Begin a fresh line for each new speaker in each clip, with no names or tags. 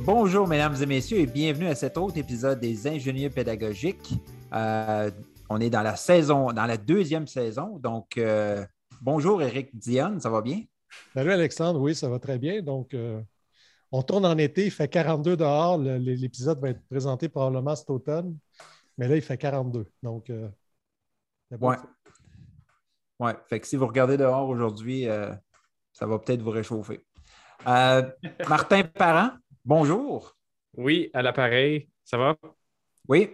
Bonjour, mesdames et messieurs, et bienvenue à cet autre épisode des Ingénieurs pédagogiques. Euh, on est dans la saison, dans la deuxième saison. Donc, euh, bonjour, Eric Dionne, ça va bien?
Salut, Alexandre. Oui, ça va très bien. Donc, euh, on tourne en été, il fait 42 dehors. L'épisode va être présenté probablement cet automne, mais là, il fait 42. Donc,
bon ouais. Ouais, fait que si vous regardez dehors aujourd'hui, ça va peut-être vous réchauffer. Martin Parent, Bonjour.
Oui, à l'appareil. Ça va?
Oui.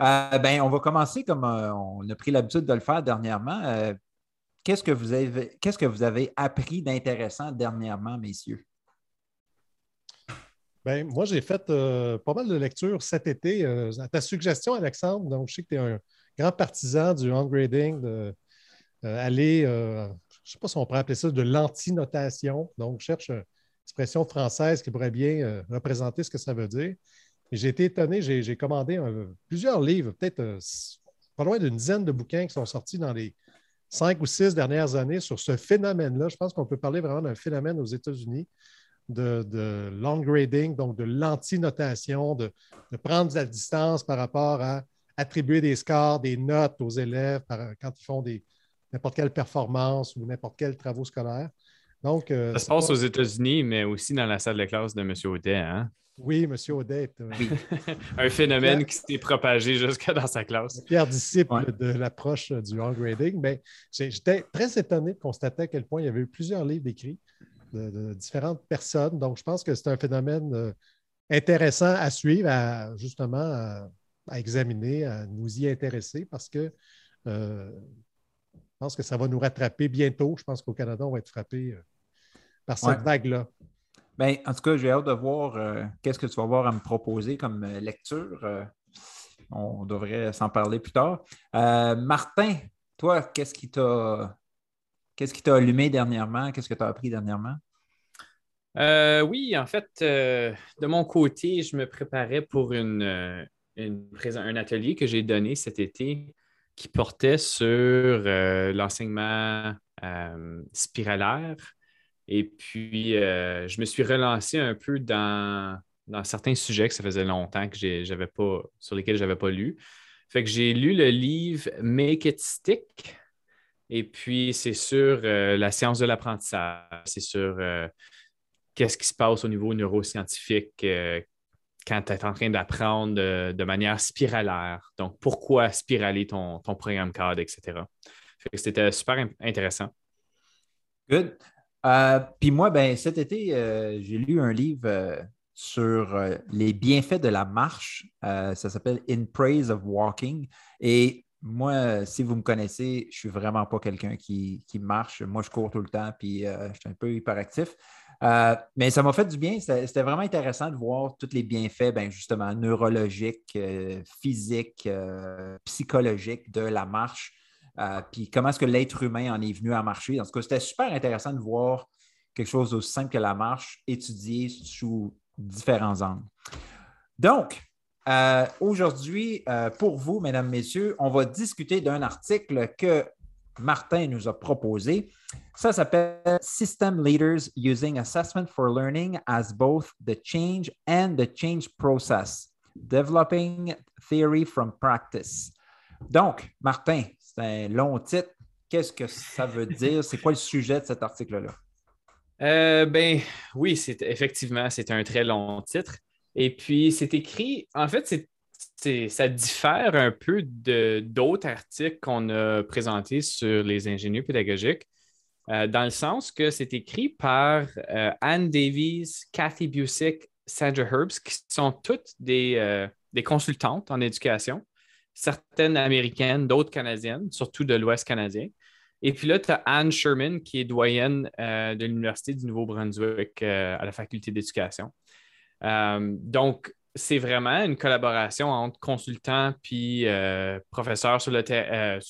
Euh, ben, on va commencer comme euh, on a pris l'habitude de le faire dernièrement. Euh, qu'est-ce, que vous avez, qu'est-ce que vous avez appris d'intéressant dernièrement, messieurs?
Ben, moi, j'ai fait pas mal de lectures cet été. à ta suggestion, Alexandre, donc je sais que tu es un grand partisan du ungrading, de aller, je ne sais pas si on pourrait appeler ça de l'antinotation. Donc, je cherche expression française qui pourrait bien euh, représenter ce que ça veut dire. J'ai été étonné, j'ai commandé plusieurs livres, peut-être euh, pas loin d'une dizaine de bouquins qui sont sortis dans les cinq ou six dernières années sur ce phénomène-là. Je pense qu'on peut parler vraiment d'un phénomène aux États-Unis de, de, long grading, donc de l'antinotation, de, de prendre de la distance par rapport à attribuer des scores, des notes aux élèves quand ils font n'importe quelle performance ou n'importe quel travaux scolaires. Donc,
euh, ça se passe aux États-Unis, mais aussi dans la salle de classe de M. Audet. Hein?
Oui, M. Audet.
un phénomène qui s'est propagé jusque dans sa classe.
Pierre disciple de l'approche du. Mais j'étais très étonné de constater à quel point il y avait eu plusieurs livres écrits de, différentes personnes. Donc, je pense que c'est un phénomène euh, intéressant à suivre, à, justement à, examiner, à nous y intéresser parce que euh, je pense que ça va nous rattraper bientôt. Je pense qu'au Canada, on va être frappé euh, par cette vague-là.
Bien, en tout cas, j'ai hâte de voir euh, qu'est-ce que tu vas avoir à me proposer comme euh, lecture. on devrait s'en parler plus tard. Martin, toi, qu'est-ce qui t'a qu'est-ce qui t'a allumé dernièrement? Qu'est-ce que tu as appris dernièrement?
oui, en fait, de mon côté, je me préparais pour une, un atelier que j'ai donné cet été qui portait sur euh, l'enseignement euh, spiralaire. Et puis, euh, je me suis relancé un peu dans, certains sujets que ça faisait longtemps que j'avais pas, sur lesquels je n'avais pas lu. Fait que j'ai lu le livre Make It Stick. Et puis, c'est sur la science de l'apprentissage, c'est sur qu'est-ce qui se passe au niveau neuroscientifique, quand tu es en train d'apprendre de, manière spiralaire. Donc, pourquoi spiraler ton, programme cadre, etc. C'était super intéressant.
Good. Euh, puis moi, ben, cet été, euh, j'ai lu un livre euh, sur les bienfaits de la marche. ça s'appelle In Praise of Walking. Et moi, si vous me connaissez, je ne suis vraiment pas quelqu'un qui, qui, marche. Moi, je cours tout le temps, puis je suis un peu hyperactif. Euh, mais ça m'a fait du bien. C'était vraiment intéressant de voir tous les bienfaits, ben, justement, neurologiques, euh, physiques, euh, psychologiques de la marche. puis comment est-ce que l'être humain en est venu à marcher. En tout cas, c'était super intéressant de voir quelque chose aussi simple que la marche étudié sous différents angles. Donc, aujourd'hui, pour vous, mesdames, messieurs, on va discuter d'un article que Martin nous a proposé. Ça s'appelle System Leaders Using Assessment for Learning as both the change and the change process. Developing Theory from Practice. Donc, Martin, c'est un long titre. Qu'est-ce que ça veut dire? C'est quoi le sujet de cet article-là?
Euh, ben oui, c'est effectivement, c'est un très long titre. Et puis, c'est écrit, en fait, c'est ça diffère un peu d'autres articles qu'on a présentés sur les ingénieurs pédagogiques, euh, dans le sens que c'est écrit par euh, Anne Davies, Kathy Busick, Sandra Herbst, qui sont toutes des, euh, des consultantes en éducation, certaines américaines, d'autres canadiennes, surtout de l'Ouest canadien. Et puis là, tu as Anne Sherman, qui est doyenne de l'Université du Nouveau-Brunswick à la faculté d'éducation. donc, c'est vraiment une collaboration entre consultants puis euh, professeurs sur euh,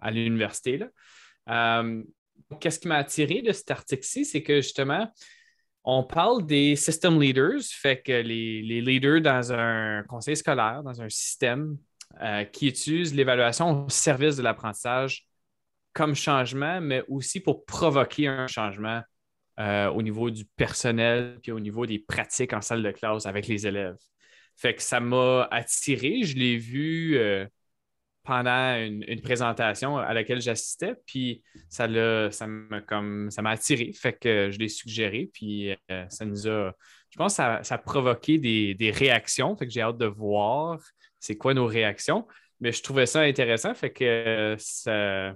à l'université. Euh, qu'est-ce qui m'a attiré de cet article-ci, c'est que justement, on parle des system leaders, fait que les, leaders dans un conseil scolaire, dans un système qui utilise l'évaluation au service de l'apprentissage comme changement, mais aussi pour provoquer un changement euh, au niveau du personnel, puis au niveau des pratiques en salle de classe avec les élèves. Fait que ça m'a attiré. Je l'ai vu euh, pendant une, présentation à laquelle j'assistais, puis ça ça m'a comme ça m'a attiré. Fait que je l'ai suggéré, puis euh, ça nous a. Je pense que ça, a provoqué des, réactions. Fait que j'ai hâte de voir c'est quoi nos réactions. Mais je trouvais ça intéressant. Fait que ça,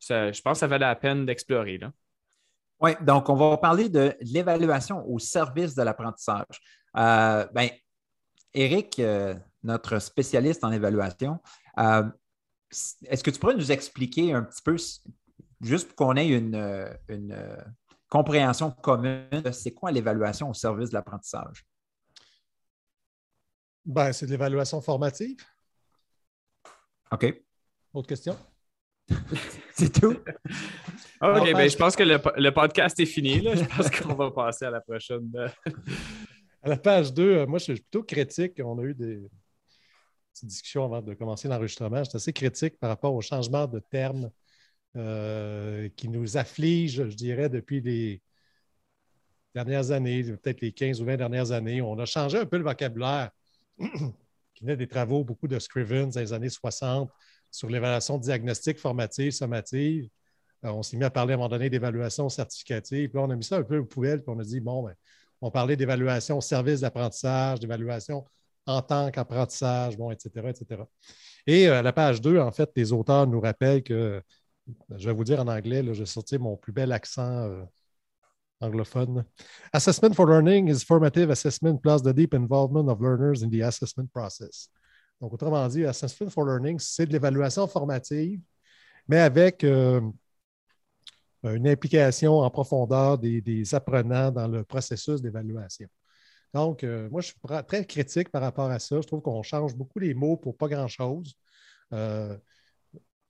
je pense que ça valait la peine d'explorer.
Oui, donc on va parler de l'évaluation au service de l'apprentissage. Euh, ben, Eric, euh, notre spécialiste en évaluation, euh, est-ce que tu pourrais nous expliquer un petit peu, juste pour qu'on ait une, compréhension commune, c'est quoi l'évaluation au service de l'apprentissage?
Ben, c'est de l'évaluation formative.
OK.
Autre question?
c'est tout?
OK, ben, je pense que le, podcast est fini. Là. Je pense qu'on va passer à la prochaine.
à la page 2, euh, moi, je suis plutôt critique. On a eu des petites discussions avant de commencer l'enregistrement. Je suis assez critique par rapport au changement de termes euh, qui nous afflige, je dirais, depuis les dernières années, peut-être les 15 ou 20 dernières années. On a changé un peu le vocabulaire qui venait des travaux, beaucoup de Scrivens dans les années 60 sur l'évaluation diagnostique formative, sommative. Euh, on s'est mis à parler à un moment donné d'évaluation certificative. Puis là, on a mis ça un peu aux poubelles, puis on a dit, bon, ben, on parlait d'évaluation service d'apprentissage, d'évaluation en tant qu'apprentissage, bon, etc., etc. Et euh, à la page 2, en fait, les auteurs nous rappellent que, je vais vous dire en anglais, je vais sortir mon plus bel accent euh, anglophone. Assessment for learning is formative assessment plus the deep involvement of learners in the assessment process. Donc, autrement dit, Assessment for Learning, c'est de l'évaluation formative, mais avec euh, une implication en profondeur des, apprenants dans le processus d'évaluation. Donc, euh, moi, je suis très critique par rapport à ça. Je trouve qu'on change beaucoup les mots pour pas grand-chose. Euh,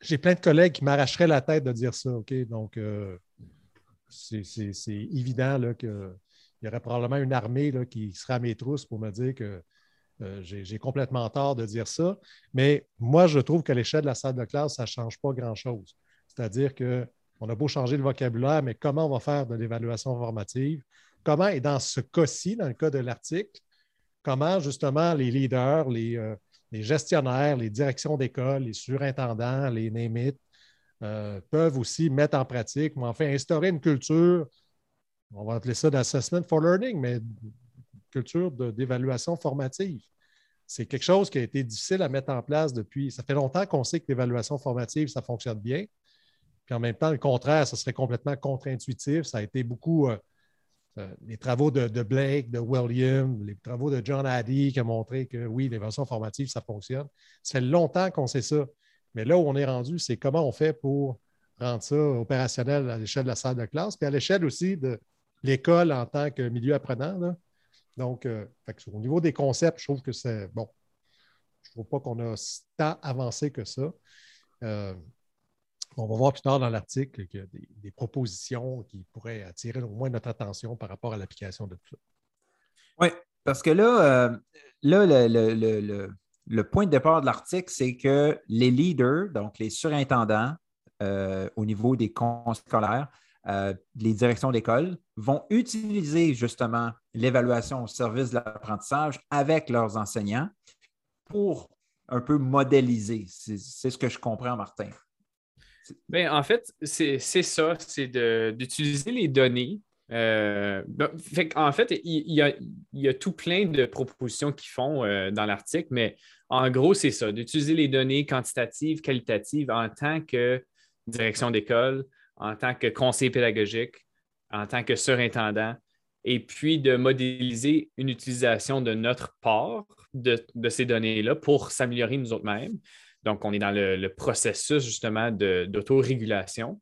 j'ai plein de collègues qui m'arracheraient la tête de dire ça, OK? Donc, c'est évident qu'il y aurait probablement une armée qui serait à mes trousses pour me dire que euh, j'ai complètement tort de dire ça, mais moi, je trouve qu'à l'échelle de la salle de classe, ça ne change pas grand-chose. C'est-à-dire qu'on a beau changer le vocabulaire, mais comment on va faire de l'évaluation formative? Comment, et dans ce cas-ci, dans le cas de l'article, comment justement les leaders, les, euh, gestionnaires, les directions d'école, les surintendants, les name euh, peuvent aussi mettre en pratique, ou enfin instaurer une culture, on va appeler ça d'assessment for learning, mais culture d'évaluation formative. C'est quelque chose qui a été difficile à mettre en place depuis. Ça fait longtemps qu'on sait que l'évaluation formative, ça fonctionne bien. Puis en même temps, le contraire, ça serait complètement contre-intuitif. Ça a été beaucoup euh, euh, les travaux de, Blake, de William, les travaux de John Addy qui ont montré que oui, l'évaluation formative, ça fonctionne. Ça fait longtemps qu'on sait ça. Mais là où on est rendu, c'est comment on fait pour rendre ça opérationnel à l'échelle de la salle de classe, puis à l'échelle aussi de l'école en tant que milieu apprenant. Là. Donc, euh, au niveau des concepts, je trouve que c'est bon. Je ne trouve pas qu'on a tant avancé que ça. On va voir plus tard dans l'article qu'il y a des, propositions qui pourraient attirer au moins notre attention par rapport à l'application de tout ça.
Oui, parce que là, euh, là le, point de départ de l'article, c'est que les leaders, donc les surintendants au niveau des conseils scolaires, euh, les directions d'école vont utiliser justement l'évaluation au service de l'apprentissage avec leurs enseignants pour un peu modéliser. C'est ce que je comprends, Martin.
Bien, en fait, c'est ça, c'est d'utiliser les données en fait, il y, a, tout plein de propositions qu'ils font dans l'article, mais en gros, c'est ça, d'utiliser les données quantitatives, qualitatives en tant que direction d'école, en tant que conseiller pédagogique, en tant que surintendant, et puis de modéliser une utilisation de notre part de, ces données-là pour s'améliorer nous autres-mêmes. Donc, on est dans le, processus justement d'autorégulation,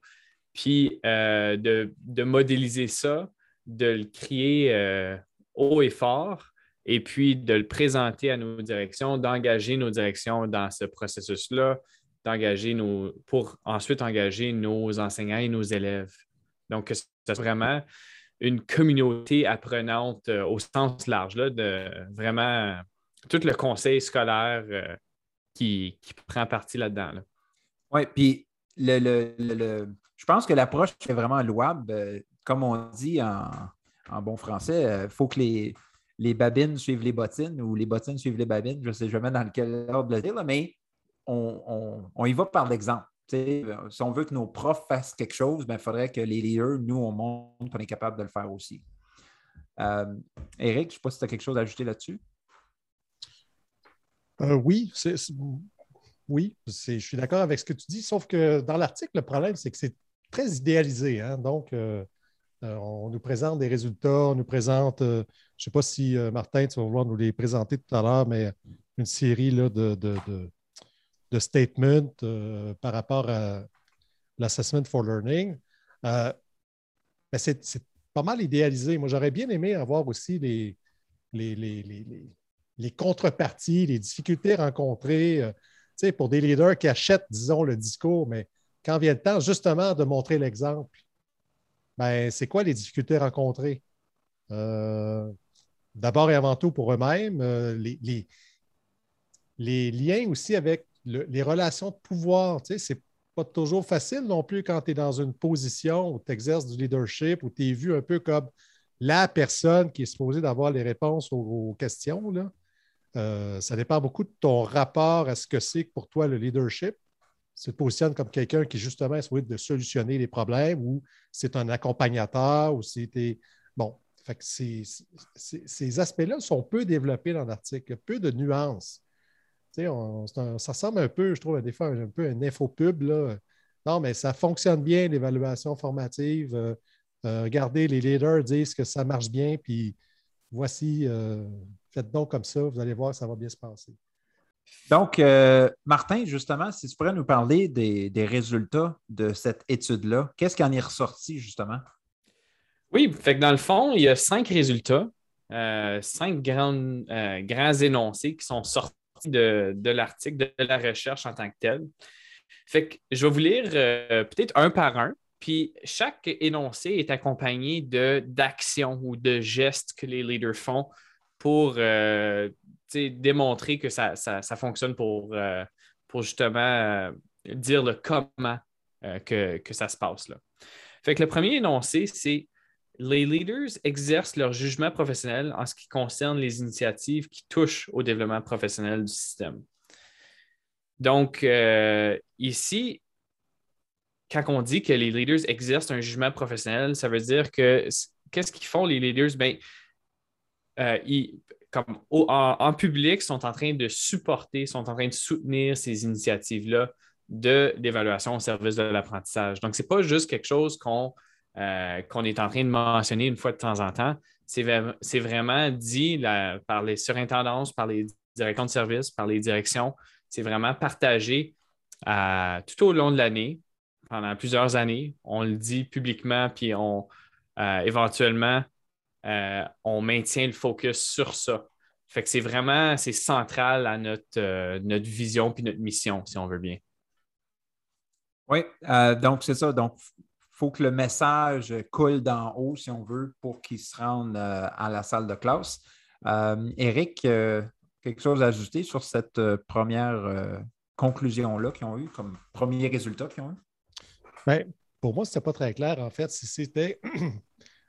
puis euh, de, modéliser ça, de le créer euh, haut et fort, et puis de le présenter à nos directions, d'engager nos directions dans ce processus-là, d'engager nos, pour ensuite engager nos enseignants et nos élèves. Donc, c'est vraiment une communauté apprenante euh, au sens large, de vraiment tout le conseil scolaire euh, qui, prend partie là-dedans.
Oui, puis le, je pense que l'approche est vraiment louable. Euh, comme on dit en, bon français, il faut que les, les babines suivent les bottines ou les bottines suivent les babines. Je ne sais jamais dans quel ordre le dire, mais on, y va par l'exemple. Si on veut que nos profs fassent quelque chose, il ben, faudrait que les leaders, nous, on montre qu'on est capable de le faire aussi. Euh, Eric, je ne sais pas si tu as quelque chose à ajouter là-dessus.
Euh, oui, oui, je suis d'accord avec ce que tu dis, sauf que dans l'article, le problème, c'est que c'est très idéalisé. Hein. Donc, euh, on nous présente des résultats, on nous présente, je ne sais pas si Martin, tu vas vouloir nous les présenter tout à l'heure, mais une série de de statement euh, par rapport à l'assessment for learning. Euh, ben, c'est pas mal idéalisé. Moi, j'aurais bien aimé avoir aussi les, contreparties, les difficultés rencontrées euh, pour des leaders qui achètent, disons, le discours, mais quand vient le temps justement de montrer l'exemple, ben, c'est quoi les difficultés rencontrées? D'abord et avant tout pour eux-mêmes, les, les, liens aussi avec les relations de pouvoir, tu sais, c'est pas toujours facile non plus quand tu es dans une position où tu exerces du leadership, où tu es vu un peu comme la personne qui est supposée d'avoir les réponses aux, questions. Là. Euh, ça dépend beaucoup de ton rapport à ce que c'est pour toi le leadership. Tu te positionnes comme quelqu'un qui justement supposé de solutionner les problèmes ou c'est un accompagnateur ou c'était. Bon, fait ces, ces aspects-là sont peu développés dans l'article, peu de nuances ça ressemble un peu, je trouve, des fois, un peu un infopub. Là. Non, mais ça fonctionne bien, l'évaluation formative. Euh, euh, regardez, les leaders disent que ça marche bien, puis voici, faites donc comme ça, vous allez voir, ça va bien se passer.
Donc, Martin, justement, si tu pourrais nous parler des, résultats de cette étude-là, qu'est-ce qui en est ressorti, justement?
Oui, fait que dans le fond, il y a cinq résultats, cinq grands énoncés qui sont sortis de, l'article, de la recherche en tant que telle. Fait que je vais vous lire euh, peut-être un par un, puis chaque énoncé est accompagné d'actions ou de gestes que les leaders font pour euh, démontrer que ça, fonctionne pour, euh, pour justement dire le comment que, que, ça se passe. Là. Fait que le premier énoncé, c'est les leaders exercent leur jugement professionnel en ce qui concerne les initiatives qui touchent au développement professionnel du système. Donc, euh, ici, quand on dit que les leaders exercent un jugement professionnel, ça veut dire que qu'est-ce qu'ils font les leaders? Bien, euh, comme en, public, sont en train de supporter, sont en train de soutenir ces initiatives-là d'évaluation au service de l'apprentissage. Donc, ce n'est pas juste quelque chose qu'on euh, qu'on est en train de mentionner une fois de temps en temps, c'est vraiment dit par les surintendances, par les directions de service, par les directions. C'est vraiment partagé euh, tout au long de l'année, pendant plusieurs années. On le dit publiquement, puis on éventuellement, on maintient le focus sur ça. Fait que c'est vraiment c'est central à notre, notre vision puis notre mission, si on veut bien.
Oui, donc c'est ça. Donc, faut que le message coule d'en haut, si on veut, pour qu'ils se rendent euh, à la salle de classe. Euh, Eric, euh, quelque chose à ajouter sur cette première conclusion-là qu'ils ont eu, comme premier résultat qu'ils ont eu?
Bien, pour moi, ce n'était pas très clair, en fait, si c'était.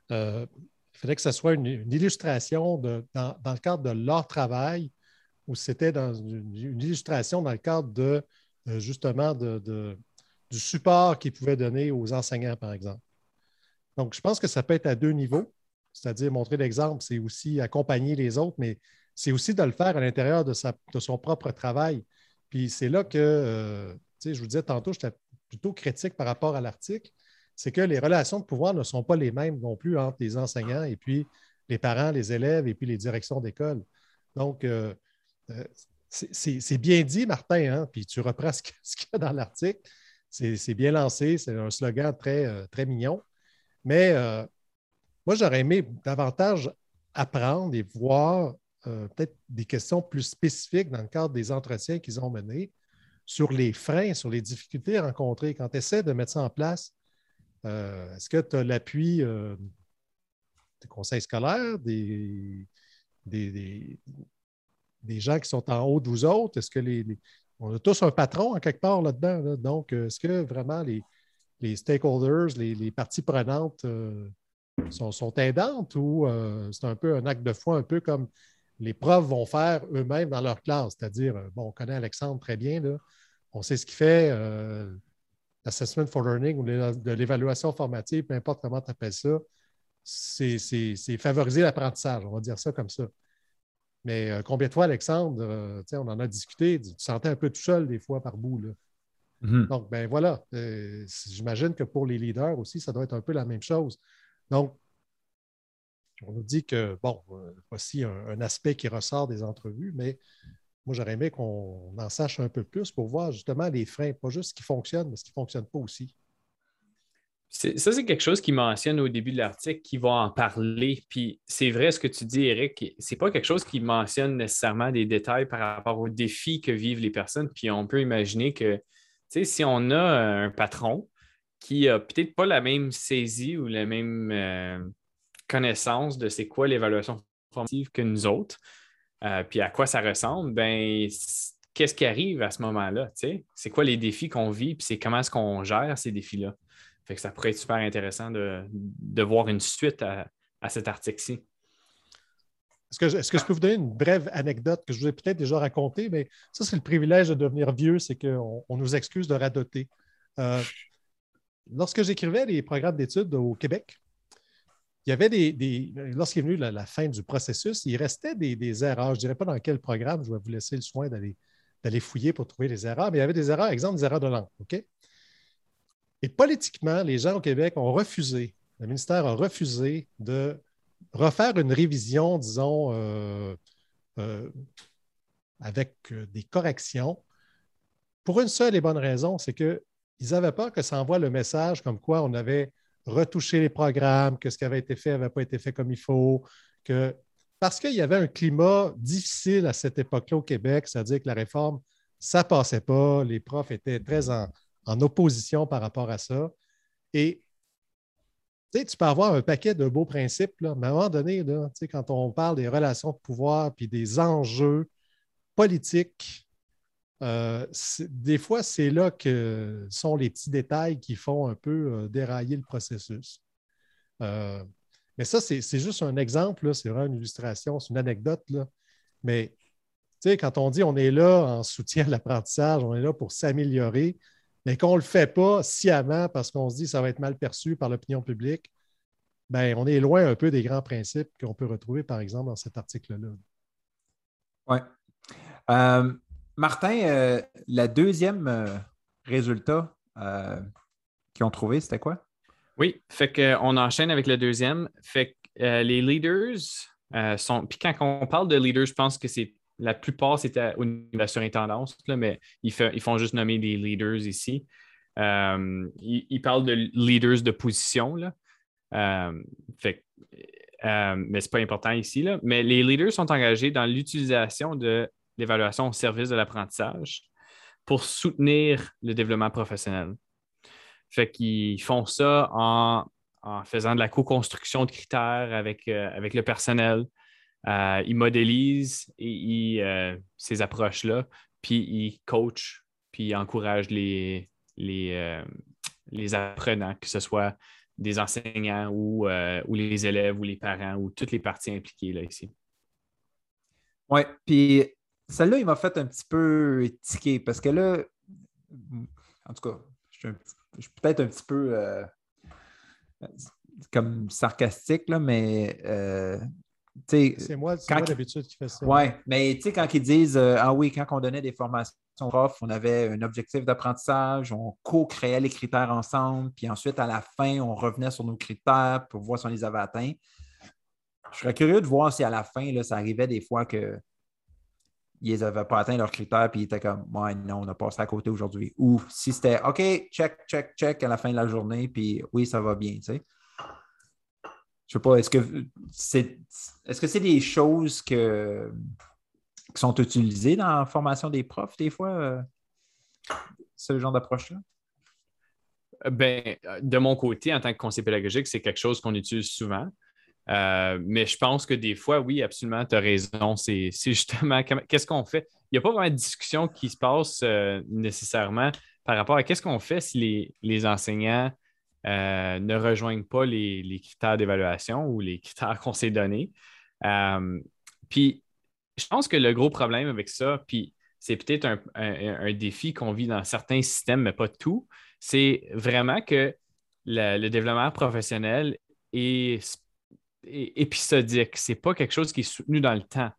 il fallait que ce soit une, illustration dans, le cadre de leur travail ou c'était une, illustration dans le cadre de justement de, du support qu'ils pouvaient donner aux enseignants, par exemple. Donc, je pense que ça peut être à deux niveaux, c'est-à-dire montrer l'exemple, c'est aussi accompagner les autres, mais c'est aussi de le faire à l'intérieur de, son propre travail. Puis c'est là que, euh, je vous disais tantôt, j'étais plutôt critique par rapport à l'article, c'est que les relations de pouvoir ne sont pas les mêmes non plus entre les enseignants et puis les parents, les élèves et puis les directions d'école. Donc, euh, euh, c'est bien dit, Martin, hein, puis tu reprends ce qu'il y a dans l'article. C'est bien lancé, c'est un slogan très, très mignon. Mais moi, j'aurais aimé davantage apprendre et voir euh, peut-être des questions plus spécifiques dans le cadre des entretiens qu'ils ont menés sur les freins, sur les difficultés rencontrées. Quand tu essaies de mettre ça en place, euh, est-ce que tu as l'appui euh, des conseils scolaires, des, des, gens qui sont en haut de vous autres? Est-ce que les, on a tous un patron en quelque part là-dedans? Donc, est-ce que vraiment les, stakeholders, les, parties prenantes sont, sont, aidantes ou c'est un peu un acte de foi, un peu comme les profs vont faire eux-mêmes dans leur classe? C'est-à-dire, euh, bon, on connaît Alexandre très bien, on sait ce qu'il fait, euh, l'assessment for learning ou de l'évaluation formative, peu importe comment tu appelles ça, c'est favoriser l'apprentissage, on va dire ça comme ça. Mais euh, combien de fois, Alexandre, on en a discuté, tu te sentais un peu tout seul des fois par bout. Là. Mm-hmm. Donc, ben voilà, j'imagine que pour les leaders aussi, ça doit être un peu la même chose. Donc, on nous dit que, bon, euh, voici un, aspect qui ressort des entrevues, mais moi, j'aurais aimé qu'on en sache un peu plus pour voir justement les freins, pas juste ce qui fonctionne, mais ce qui ne fonctionne pas aussi.
Ça, c'est quelque chose qui mentionne au début de l'article, qui va en parler. Puis c'est vrai ce que tu dis, Eric, c'est pas quelque chose qui mentionne nécessairement des détails par rapport aux défis que vivent les personnes. Puis on peut imaginer que, si on a un patron qui a peut-être pas la même saisie ou la même, euh, connaissance de c'est quoi l'évaluation formative que nous autres, euh, puis à quoi ça ressemble, ben qu'est-ce qui arrive à ce moment-là? C'est quoi les défis qu'on vit, puis c'est comment est-ce qu'on gère ces défis-là? Fait que ça pourrait être super intéressant de, voir une suite à, cet article-ci.
Est-ce que, est que, je peux vous donner une brève anecdote que je vous ai peut-être déjà racontée, mais ça, c'est le privilège de devenir vieux, c'est qu'on on nous excuse de radoter. Euh, lorsque j'écrivais les programmes d'études au Québec, il y avait des. Lorsqu'il est venu la, fin du processus, il restait des, erreurs. Je ne dirais pas dans quel programme, je vais vous laisser le soin d'aller fouiller pour trouver les erreurs, mais il y avait des erreurs, exemple, des erreurs de langue. OK? Et politiquement, les gens au Québec ont refusé, le ministère a refusé de refaire une révision, disons, euh, euh, avec euh, des corrections, pour une seule et bonne raison, c'est qu'ils n'avaient pas que ça envoie le message comme quoi on avait retoucher les programmes, que ce qui avait été fait n'avait pas été fait comme il faut, que parce qu'il y avait un climat difficile à cette époque-là au Québec, c'est-à-dire que la réforme, ça ne passait pas, les profs étaient très en, opposition par rapport à ça. Et tu peux avoir un paquet de beaux principes, mais à un moment donné, quand on parle des relations de pouvoir puis des enjeux politiques, euh, des fois, c'est là que sont les petits détails qui font un peu euh, dérailler le processus. Euh, mais ça, c'est juste un exemple, c'est vraiment une illustration, c'est une anecdote. Là. Mais quand on dit on est là en soutien de l'apprentissage, on est là pour s'améliorer, mais qu'on ne le fait pas sciemment parce qu'on se dit que ça va être mal perçu par l'opinion publique, ben, on est loin un peu des grands principes qu'on peut retrouver, par exemple, dans cet article-là.
Oui. Martin, euh, le deuxième euh, résultat euh, qu'ils ont trouvé, c'était quoi?
Oui, fait qu'on enchaîne avec le deuxième. Fait que les leaders sont. Puis quand on parle de leaders, je pense que c'est la plupart, c'était au niveau de la surintendance, mais ils, font juste nommer des leaders ici. Ils, parlent de leaders de position. Là. fait, mais ce n'est pas important ici. Là. Mais les leaders sont engagés dans l'utilisation de l'évaluation au service de l'apprentissage pour soutenir le développement professionnel. Fait qu'ils font ça en, faisant de la co-construction de critères avec, euh, avec le personnel. Euh, ils modélisent euh, ces approches-là, puis ils coachent, puis ils encouragent les, les, les apprenants, que ce soit des enseignants ou, ou, les élèves ou les parents ou toutes les parties impliquées là, ici.
Oui, puis celle-là, il m'a fait un petit peu tiquer parce que là, en tout cas, je suis, peut-être un petit peu. Euh, comme sarcastique, là, mais
c'est moi, moi d'habitude qui fais ça.
Oui, mais tu sais, quand ils disent Ah oui, quand on donnait des formations profs, on avait un objectif d'apprentissage, on co-créait les critères ensemble, puis ensuite, à la fin, on revenait sur nos critères pour voir si on les avait atteints. Je serais curieux de voir si à la fin, là, ça arrivait des fois que ils n'avaient pas atteint leurs critères, puis ils étaient comme Ouais, non, on a passé à côté aujourd'hui. Ou si c'était OK, check, check, check à la fin de la journée, puis oui, ça va bien, tu sais. Je sais pas, est-ce que c'est est-ce que c'est des choses que, qui sont utilisées dans la formation des profs, des fois, euh, ce genre d'approche-là?
Ben, de mon côté, en tant que conseiller pédagogique, c'est quelque chose qu'on utilise souvent. Euh, mais je pense que des fois, oui, absolument, tu as raison. C'est justement qu'est-ce qu'on fait? Il n'y a pas vraiment de discussion qui se passe euh, nécessairement par rapport à qu'est-ce qu'on fait si les, les enseignants euh, ne rejoignent pas les, critères d'évaluation ou les critères qu'on s'est donnés. Puis, je pense que le gros problème avec ça, puis c'est peut-être un, défi qu'on vit dans certains systèmes, mais pas tout, c'est vraiment que le, développement professionnel est, épisodique. Ce n'est pas quelque chose qui est soutenu dans le temps.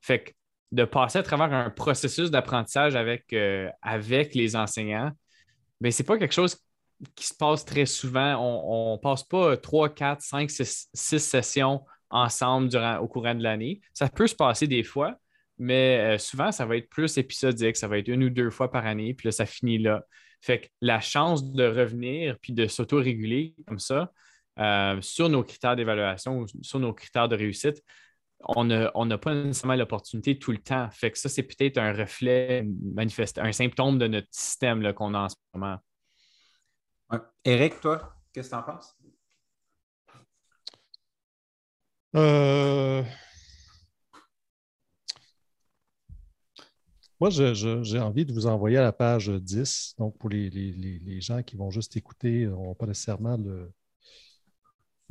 Fait que de passer à travers un processus d'apprentissage avec, euh, les enseignants, ben, ce n'est pas quelque chose qui se passe très souvent. On ne passe pas trois, quatre, cinq, six, sessions ensemble au courant de l'année. Ça peut se passer des fois, mais euh, souvent, ça va être plus épisodique. Ça va être une ou deux fois par année, puis là, ça finit là. Fait que la chance de revenir puis de s'auto-réguler comme ça euh, sur nos critères d'évaluation ou sur nos critères de réussite, on n'a pas nécessairement l'opportunité tout le temps. Fait que ça, c'est peut-être un reflet manifeste, un symptôme de notre système qu'on a en ce moment.
Eric, toi, qu'est-ce que tu en penses?
Euh, moi, j'ai envie de vous envoyer à la page 10. Donc, pour les, gens qui vont juste écouter, n'ont pas nécessairement le,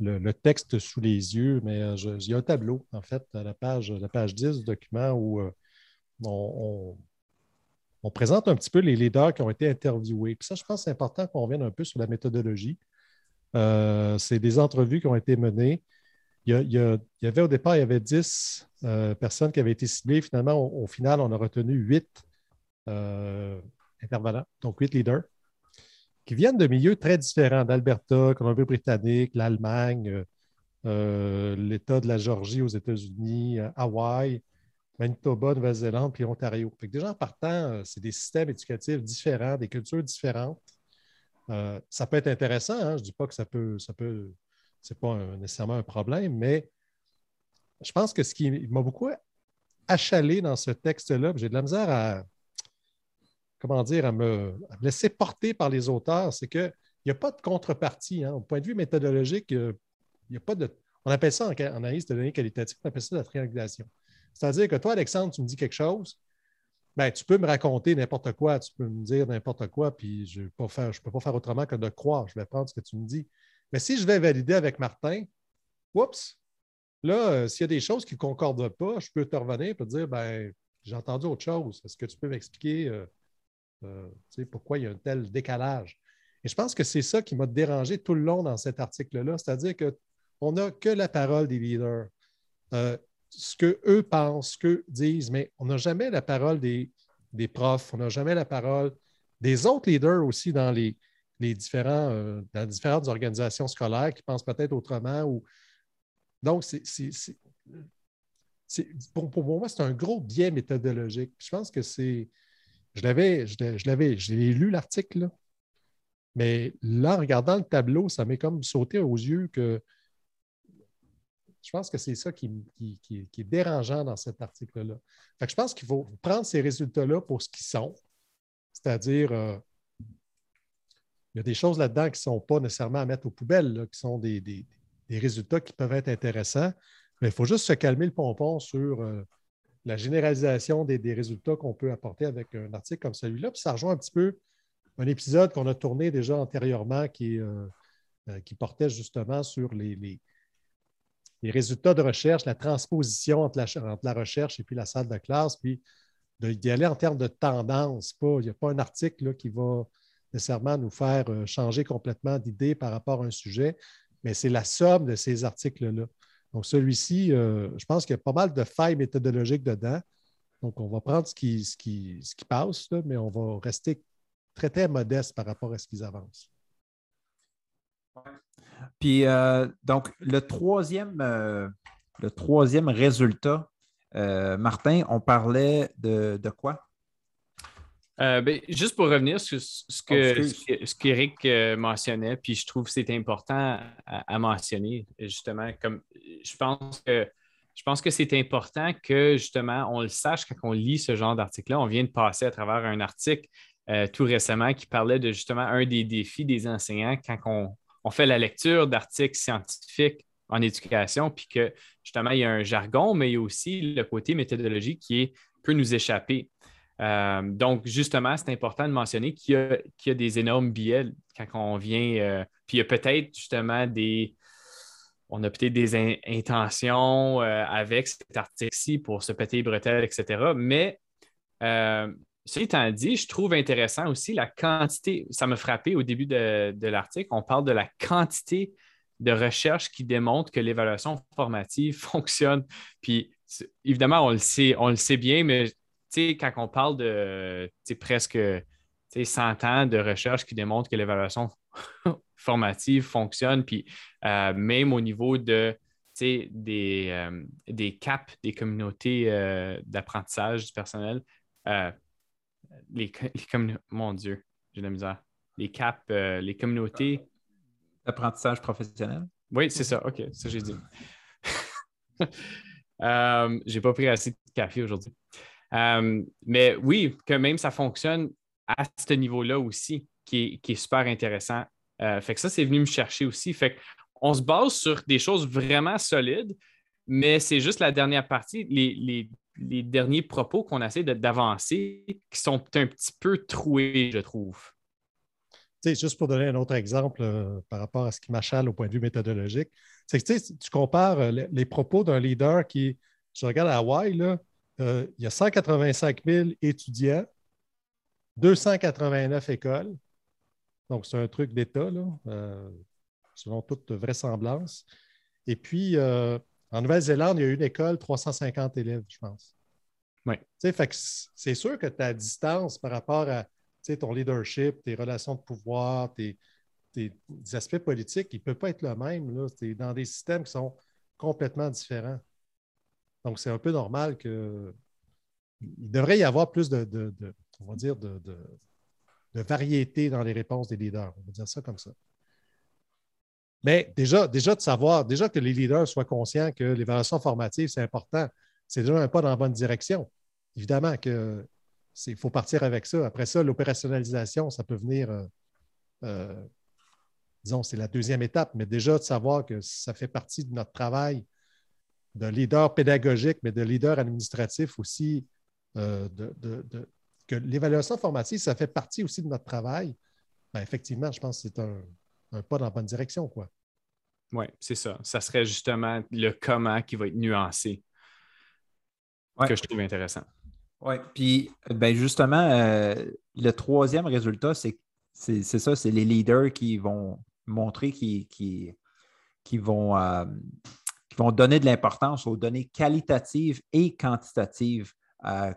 le, texte sous les yeux, mais euh, il y a un tableau, en fait, à la page, la page 10 du document où euh, on, présente un petit peu les leaders qui ont été interviewés. Puis ça, je pense c'est important qu'on revienne un peu sur la méthodologie. Euh, c'est des entrevues qui ont été menées. Il y, avait au départ, il y avait 10 euh, personnes qui avaient été ciblées. Finalement, au, final, on a retenu 8 euh, intervenants, donc 8 leaders, qui viennent de milieux très différents, d'Alberta, Colombie-Britannique, l'Allemagne, l'État de la Georgie aux États-Unis, Hawaï, Manitoba, Nouvelle-Zélande, puis Ontario. Fait déjà en partant, euh, c'est des systèmes éducatifs différents, des cultures différentes. Euh, ça peut être intéressant, hein. je ne dis pas que ça peut, ça peut, c'est pas nécessairement un problème, mais je pense que ce qui m'a beaucoup achalé dans ce texte-là, j'ai de la misère à, comment dire, à me, laisser porter par les auteurs, c'est qu'il n'y a pas de contrepartie. Hein. Au point de vue méthodologique, il n'y a pas de. On appelle ça en, analyse de données qualitatives, on appelle ça la triangulation. C'est-à-dire que toi, Alexandre, tu me dis quelque chose, ben, tu peux me raconter n'importe quoi, tu peux me dire n'importe quoi, puis je ne peux, peux, pas faire autrement que de croire. Je vais prendre ce que tu me dis. Mais si je vais valider avec Martin, oups, là, euh, s'il y a des choses qui ne concordent pas, je peux te revenir et te dire ben, j'ai entendu autre chose. Est-ce que tu peux m'expliquer euh, euh, pourquoi il y a un tel décalage? Et je pense que c'est ça qui m'a dérangé tout le long dans cet article-là, c'est-à-dire qu'on n'a que la parole des leaders ce qu'eux pensent, ce qu'eux disent, mais on n'a jamais la parole des, profs, on n'a jamais la parole des autres leaders aussi dans les, différents, euh, dans différentes organisations scolaires qui pensent peut-être autrement. Donc, c'est, pour, moi, c'est un gros biais méthodologique. Je pense que c'est. Je l'avais, je l'avais, j'ai lu l'article, mais là, en regardant le tableau, ça m'est comme sauté aux yeux que je pense que c'est ça qui, est dérangeant dans cet article-là. je pense qu'il faut prendre ces résultats-là pour ce qu'ils sont, c'est-à-dire, euh, il y a des choses là-dedans qui ne sont pas nécessairement à mettre aux poubelles, qui sont des, résultats qui peuvent être intéressants, mais il faut juste se calmer le pompon sur euh, la généralisation des, résultats qu'on peut apporter avec un article comme celui-là. Puis ça rejoint un petit peu un épisode qu'on a tourné déjà antérieurement qui, euh, qui portait justement sur les résultats de recherche, la transposition entre la, recherche et puis la salle de classe, puis d'y aller en termes de tendance. il n'y a pas un article qui va nécessairement nous faire euh, changer complètement d'idée par rapport à un sujet, mais c'est la somme de ces articles-là. Donc, celui-ci, euh, je pense qu'il y a pas mal de failles méthodologiques dedans. Donc, on va prendre ce qui, passe, mais on va rester très, très modeste par rapport à ce qu'ils avancent.
Puis, euh, donc, le troisième, euh, le troisième résultat, Martin, on parlait de quoi?
Ben, juste pour revenir sur ce que ce qu'Éric mentionnait, puis je trouve que c'est important à, mentionner, justement, comme je pense que je pense que c'est important que justement on le sache quand on lit ce genre d'article-là. On vient de passer à travers un article euh, tout récemment qui parlait de justement un des défis des enseignants quand on, fait la lecture d'articles scientifiques en éducation, puis que justement il y a un jargon, mais il y a aussi le côté méthodologique qui peut nous échapper. Euh, donc, justement, c'est important de mentionner qu'il y, a des énormes biais quand on vient. Euh, puis il y a peut-être justement des, on a peut-être des intentions euh, avec cet article-ci pour se péter les bretelles, etc. Mais ceci étant dit, je trouve intéressant aussi la quantité, ça m'a frappé au début de, l'article, on parle de la quantité de recherches qui démontrent que l'évaluation formative fonctionne. Puis évidemment, on le sait, on le sait bien, mais quand on parle de presque 100 ans de recherches qui démontrent que l'évaluation formative fonctionne, puis euh, même au niveau de des, euh, des CAP, des communautés euh, d'apprentissage du personnel, les, mon Dieu, j'ai de la misère. Les CAP, les communautés.
D'apprentissage professionnel?
Oui, c'est ça. OK, ça j'ai dit. j'ai pas pris assez de café aujourd'hui. Mais oui, que même ça fonctionne à ce niveau-là aussi, qui est, super intéressant. Euh, fait que ça, c'est venu me chercher aussi. Fait on se base sur des choses vraiment solides, mais c'est juste la dernière partie, les, derniers propos qu'on essaie d'avancer qui sont un petit peu troués, je trouve.
sais, juste pour donner un autre exemple euh, par rapport à ce qui m'achale au point de vue méthodologique, c'est que tu compares euh, les, propos d'un leader qui, je regarde à Hawaï, là, il y a 185 000 étudiants, 289 écoles, donc, c'est un truc d'État, euh, selon toute vraisemblance. Et puis, euh, en Nouvelle-Zélande, il y a une école, 350 élèves, je pense.
Oui.
c'est sûr que ta distance par rapport à ton leadership, tes relations de pouvoir, tes, aspects politiques, il ne peut pas être le même. Tu es dans des systèmes qui sont complètement différents. Donc, c'est un peu normal que. Il devrait y avoir plus de, on va dire, de, variété dans les réponses des leaders. On va dire ça comme ça. Mais déjà, déjà de savoir, déjà que les leaders soient conscients que l'évaluation formative, c'est important, c'est déjà un pas dans la bonne direction. Évidemment qu'il faut partir avec ça. Après ça, l'opérationnalisation, ça peut venir, euh, euh, disons, c'est la deuxième étape, mais déjà de savoir que ça fait partie de notre travail de leader pédagogique, mais de leader administratif aussi, euh, de, que l'évaluation formative, ça fait partie aussi de notre travail, ben, effectivement, je pense que c'est un, pas dans la bonne direction. quoi.
Oui, c'est ça. Ça serait justement le comment qui va être nuancé que je trouve intéressant.
Oui, puis ben justement, euh, le troisième résultat, c'est ça, c'est les leaders qui vont montrer qui, qui, qui vont, euh, vont donner de l'importance aux données qualitatives et quantitatives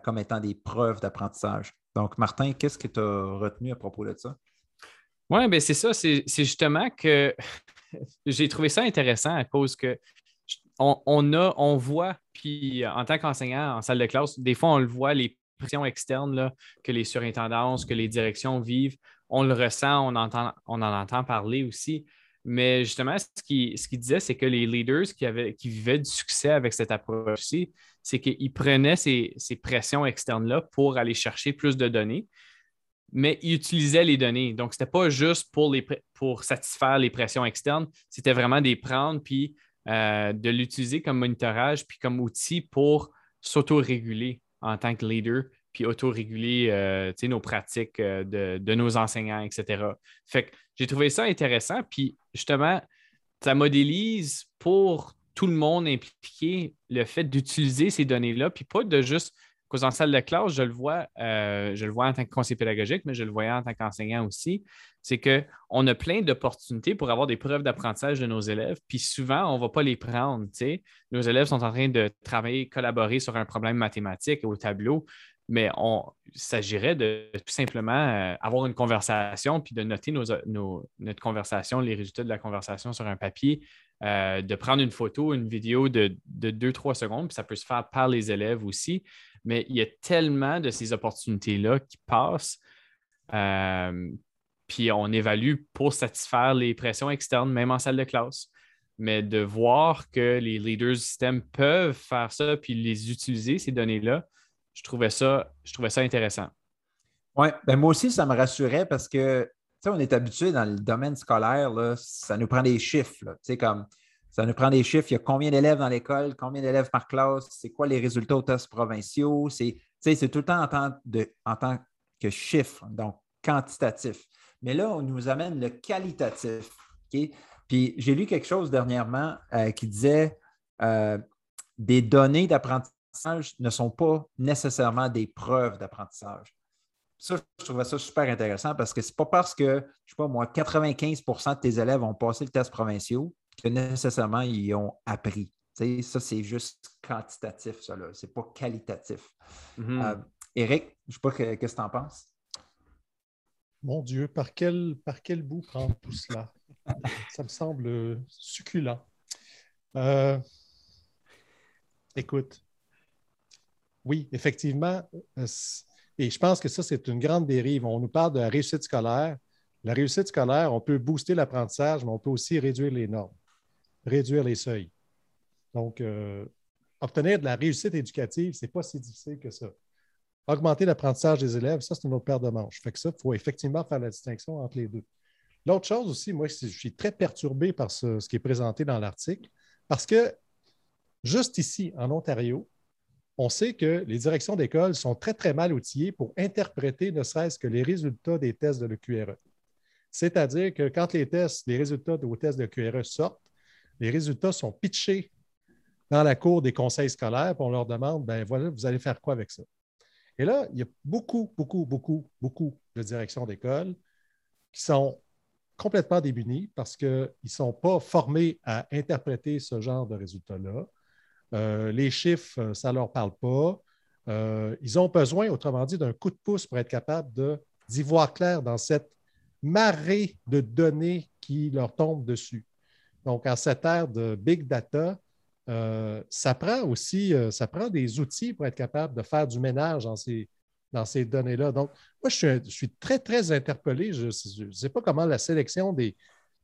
comme étant des preuves d'apprentissage. Donc, Martin, qu'est-ce que tu as retenu à propos de ça?
Oui, bien c'est ça. C'est justement que j'ai trouvé ça intéressant à cause que on, a, on voit, puis en tant qu'enseignant en salle de classe, des fois, on le voit, les pressions externes là, que les surintendances, que les directions vivent, on le ressent, on, entend, on en entend parler aussi. Mais justement, ce qu'il disait, c'est que les leaders qui, avaient, qui vivaient du succès avec cette approche-ci, c'est qu'ils prenaient ces, pressions externes-là pour aller chercher plus de données, mais ils utilisaient les données. Donc, ce n'était pas juste pour, les, pour satisfaire les pressions externes, c'était vraiment des prendre puis euh, de l'utiliser comme monitorage puis comme outil pour s'auto-réguler en tant que leader puis auto-réguler euh, nos pratiques euh, de, de, nos enseignants, etc. Fait que j'ai trouvé ça intéressant. Puis justement, ça modélise pour tout le monde impliqué le fait d'utiliser ces données-là, puis pas de juste en salle de classe, je le vois, euh, je le vois en tant que conseiller pédagogique, mais je le voyais en tant qu'enseignant aussi. C'est qu'on a plein d'opportunités pour avoir des preuves d'apprentissage de nos élèves, puis souvent, on ne va pas les prendre. Nos élèves sont en train de travailler, collaborer sur un problème mathématique au tableau, mais il s'agirait de tout simplement euh, avoir une conversation, puis de noter notre conversation, les résultats de la conversation sur un papier, euh, de prendre une photo, une vidéo de, de 2-3 secondes, puis ça peut se faire par les élèves aussi. Mais il y a tellement de ces opportunités-là qui passent. Euh, puis on évalue pour satisfaire les pressions externes, même en salle de classe. Mais de voir que les leaders du système peuvent faire ça puis les utiliser, ces données-là, je trouvais ça, je trouvais ça intéressant.
Oui, ben moi aussi, ça me rassurait parce que on est habitué dans le domaine scolaire, là, ça nous prend des chiffres. comme ça nous prend des chiffres. Il y a combien d'élèves dans l'école, combien d'élèves par classe, c'est quoi les résultats aux tests provinciaux? C'est, tout le temps en tant, de, en tant que chiffre, donc quantitatif. Mais là, on nous amène le qualitatif. Puis j'ai lu quelque chose dernièrement euh, qui disait euh, des données d'apprentissage ne sont pas nécessairement des preuves d'apprentissage. Ça, je trouvais ça super intéressant parce que ce n'est pas parce que, je ne sais pas moi, 95% de tes élèves ont passé le test provinciaux que nécessairement ils ont appris. ça, c'est juste quantitatif, ça. Ce n'est pas qualitatif. Mm Eric, je ne sais pas qu'est-ce que tu en penses?
Mon Dieu, par quel, par quel bout prendre tout cela? ça me semble succulent. Euh, écoute, oui, effectivement. Euh, et je pense que ça, c'est une grande dérive. On nous parle de la réussite scolaire. La réussite scolaire, on peut booster l'apprentissage, mais on peut aussi réduire les normes, réduire les seuils. Donc, euh, obtenir de la réussite éducative, ce n'est pas si difficile que ça. Augmenter l'apprentissage des élèves, ça, c'est une autre paire de manches. Fait que ça, il faut effectivement faire la distinction entre les deux. L'autre chose aussi, moi, je suis très perturbé par ce qui est présenté dans l'article parce que juste ici, en Ontario, on sait que les directions d'école sont très, très mal outillées pour interpréter ne serait-ce que les résultats des tests de l'EQRE. C'est-à-dire que quand les tests, les résultats des tests de l'EQRE sortent, les résultats sont pitchés dans la cour des conseils scolaires, puis on leur demande, ben voilà, vous allez faire quoi avec ça? Et là, il y a beaucoup, beaucoup, beaucoup, beaucoup de directions d'école qui sont complètement démunies parce qu'ils ne sont pas formés à interpréter ce genre de résultats-là. Euh, les chiffres, euh, ça ne leur parle pas. Euh, ils ont besoin, autrement dit, d'un coup de pouce pour être capable d'y voir clair dans cette marée de données qui leur tombent dessus. Donc, en cette ère de big data, ça prend aussi ça des outils pour être capable de faire du ménage dans ces, dans ces données-là. Donc, moi, je suis, très, très interpellé. Je ne sais pas comment la sélection des,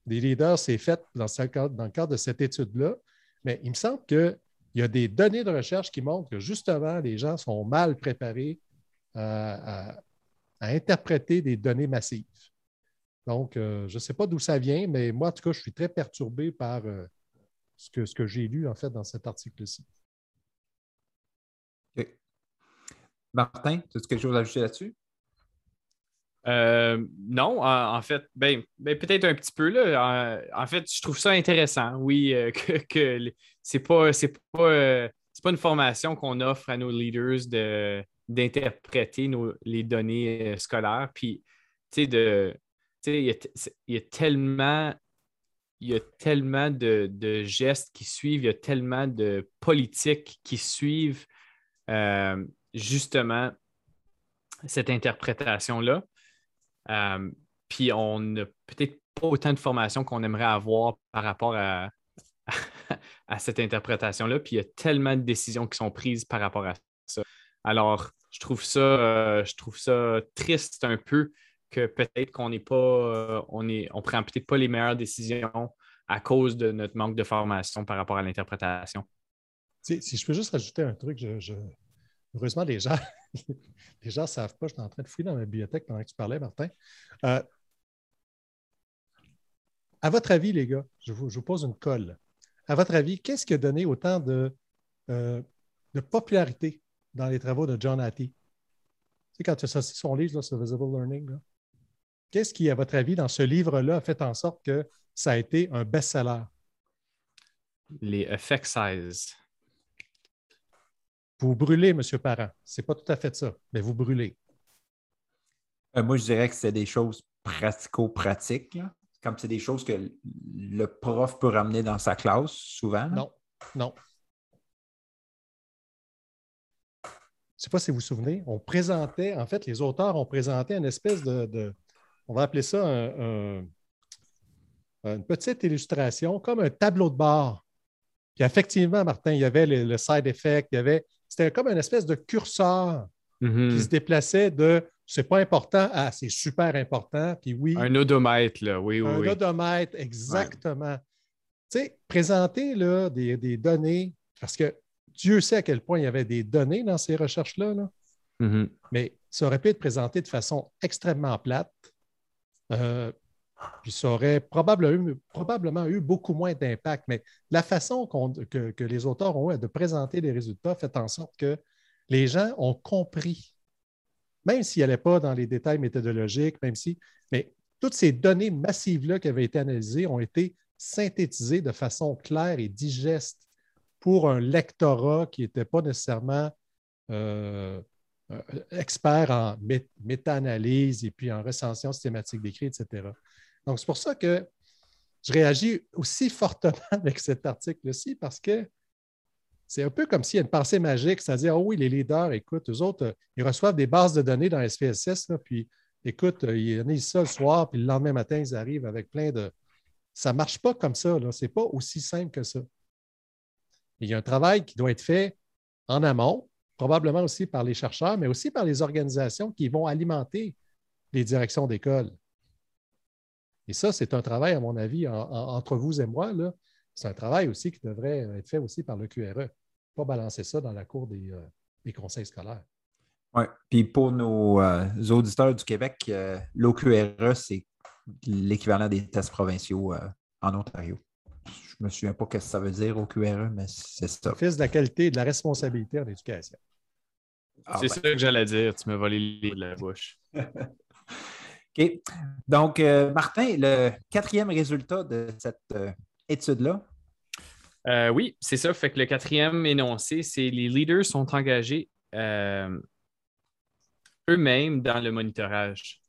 leaders s'est faite dans, dans, le cadre de cette étude-là, mais il me semble que il y a des données de recherche qui montrent que justement, les gens sont mal préparés à, interpréter des données massives. Donc, euh, je ne sais pas d'où ça vient, mais moi, en tout cas, je suis très perturbé par euh, ce que, j'ai lu, en fait, dans cet article-ci.
Martin, tu as quelque chose à ajouter là-dessus?
Euh, non, en, fait, ben, ben, peut-être un petit peu. Là. En, fait, je trouve ça intéressant, oui, euh, que, que c'est pas, pas, euh, pas une formation qu'on offre à nos leaders de, d'interpréter les données scolaires. Puis, tu sais, il y, a tellement, y a tellement de, de, gestes qui suivent, il y a tellement de politiques qui suivent justement cette interprétation-là. Euh, puis on n'a peut-être pas autant de formation qu'on aimerait avoir par rapport à, cette interprétation-là. Puis il y a tellement de décisions qui sont prises par rapport à ça. Alors, je trouve ça, euh, je trouve ça triste un peu que peut-être qu'on n'est pas, euh, on est, on prend peut-être pas les meilleures décisions à cause de notre manque de formation par rapport à l'interprétation.
Si, je peux juste rajouter un truc, je, heureusement, les gens les gens ne savent pas, je suis en train de fouiller dans ma bibliothèque pendant que tu parlais, Martin. Euh, à votre avis, les gars, je vous, pose une colle. À votre avis, qu'est-ce qui a donné autant de, euh, popularité dans les travaux de John Hattie? Tu sais, quand tu as sorti son livre sur Visible Learning, qu'est-ce qui, à votre avis, dans ce livre-là, a fait en sorte que ça a été un best-seller?
Les effect size.
Vous brûlez, M. Parent. Ce n'est pas tout à fait ça, mais vous brûlez.
Euh, moi, je dirais que c'est des choses pratico-pratiques. Comme c'est des choses que le prof peut ramener dans sa classe souvent.
Non, non. Je ne sais pas si vous vous souvenez, on présentait, en fait, les auteurs ont présenté une espèce de, on va appeler ça une petite illustration, comme un tableau de bord. Puis effectivement, Martin, il y avait le, side effect, il y avait, c'était comme une espèce de curseur qui se déplaçait de c'est pas important à c'est super important. Puis oui.
Un odomètre, là, oui, oui.
Un odomètre, exactement. Tu sais, présenter là, des, des, données, parce que Dieu sait à quel point il y avait des données dans ces recherches-là,
mm-hmm.
mais ça aurait pu être présenté de façon extrêmement plate. Euh, puis ça aurait probablement, eu beaucoup moins d'impact. Mais la façon que, les auteurs ont eu de présenter les résultats fait en sorte que les gens ont compris, même s'ils n'allaient pas dans les détails méthodologiques, même si, mais toutes ces données massives-là qui avaient été analysées ont été synthétisées de façon claire et digeste pour un lectorat qui n'était pas nécessairement euh, euh, expert en méta-analyse et puis en recension systématique d'écrit, etc. Donc, c'est pour ça que je réagis aussi fortement avec cet article-ci parce que c'est un peu comme s'il y a une pensée magique, c'est-à-dire, oh oui, les leaders, écoute, eux autres, ils reçoivent des bases de données dans SPSS, puis écoute, ils analysent ça le soir, puis le lendemain matin, ils arrivent avec plein de. Ça ne marche pas comme ça, ce n'est pas aussi simple que ça. Il y a un travail qui doit être fait en amont, probablement aussi par les chercheurs, mais aussi par les organisations qui vont alimenter les directions d'école. Et ça, c'est un travail, à mon avis, entre vous et moi. C'est un travail aussi qui devrait être fait aussi par le QRE. Pas balancer ça dans la cour des, euh, conseils scolaires.
Oui, puis pour nos euh, auditeurs du Québec, euh, l'OQRE, c'est l'équivalent des tests provinciaux en Ontario. Je ne me souviens pas ce que ça veut dire au QRE, mais c'est ça.
Office de la qualité et de la responsabilité en éducation.
Ah, c'est ben. ça que j'allais dire. Tu me volé les de la bouche.
Donc, euh, Martin, le quatrième résultat de cette euh, étude-là?
Euh, oui, c'est ça. Fait le quatrième énoncé, c'est les leaders sont engagés eux-mêmes dans le monitorage.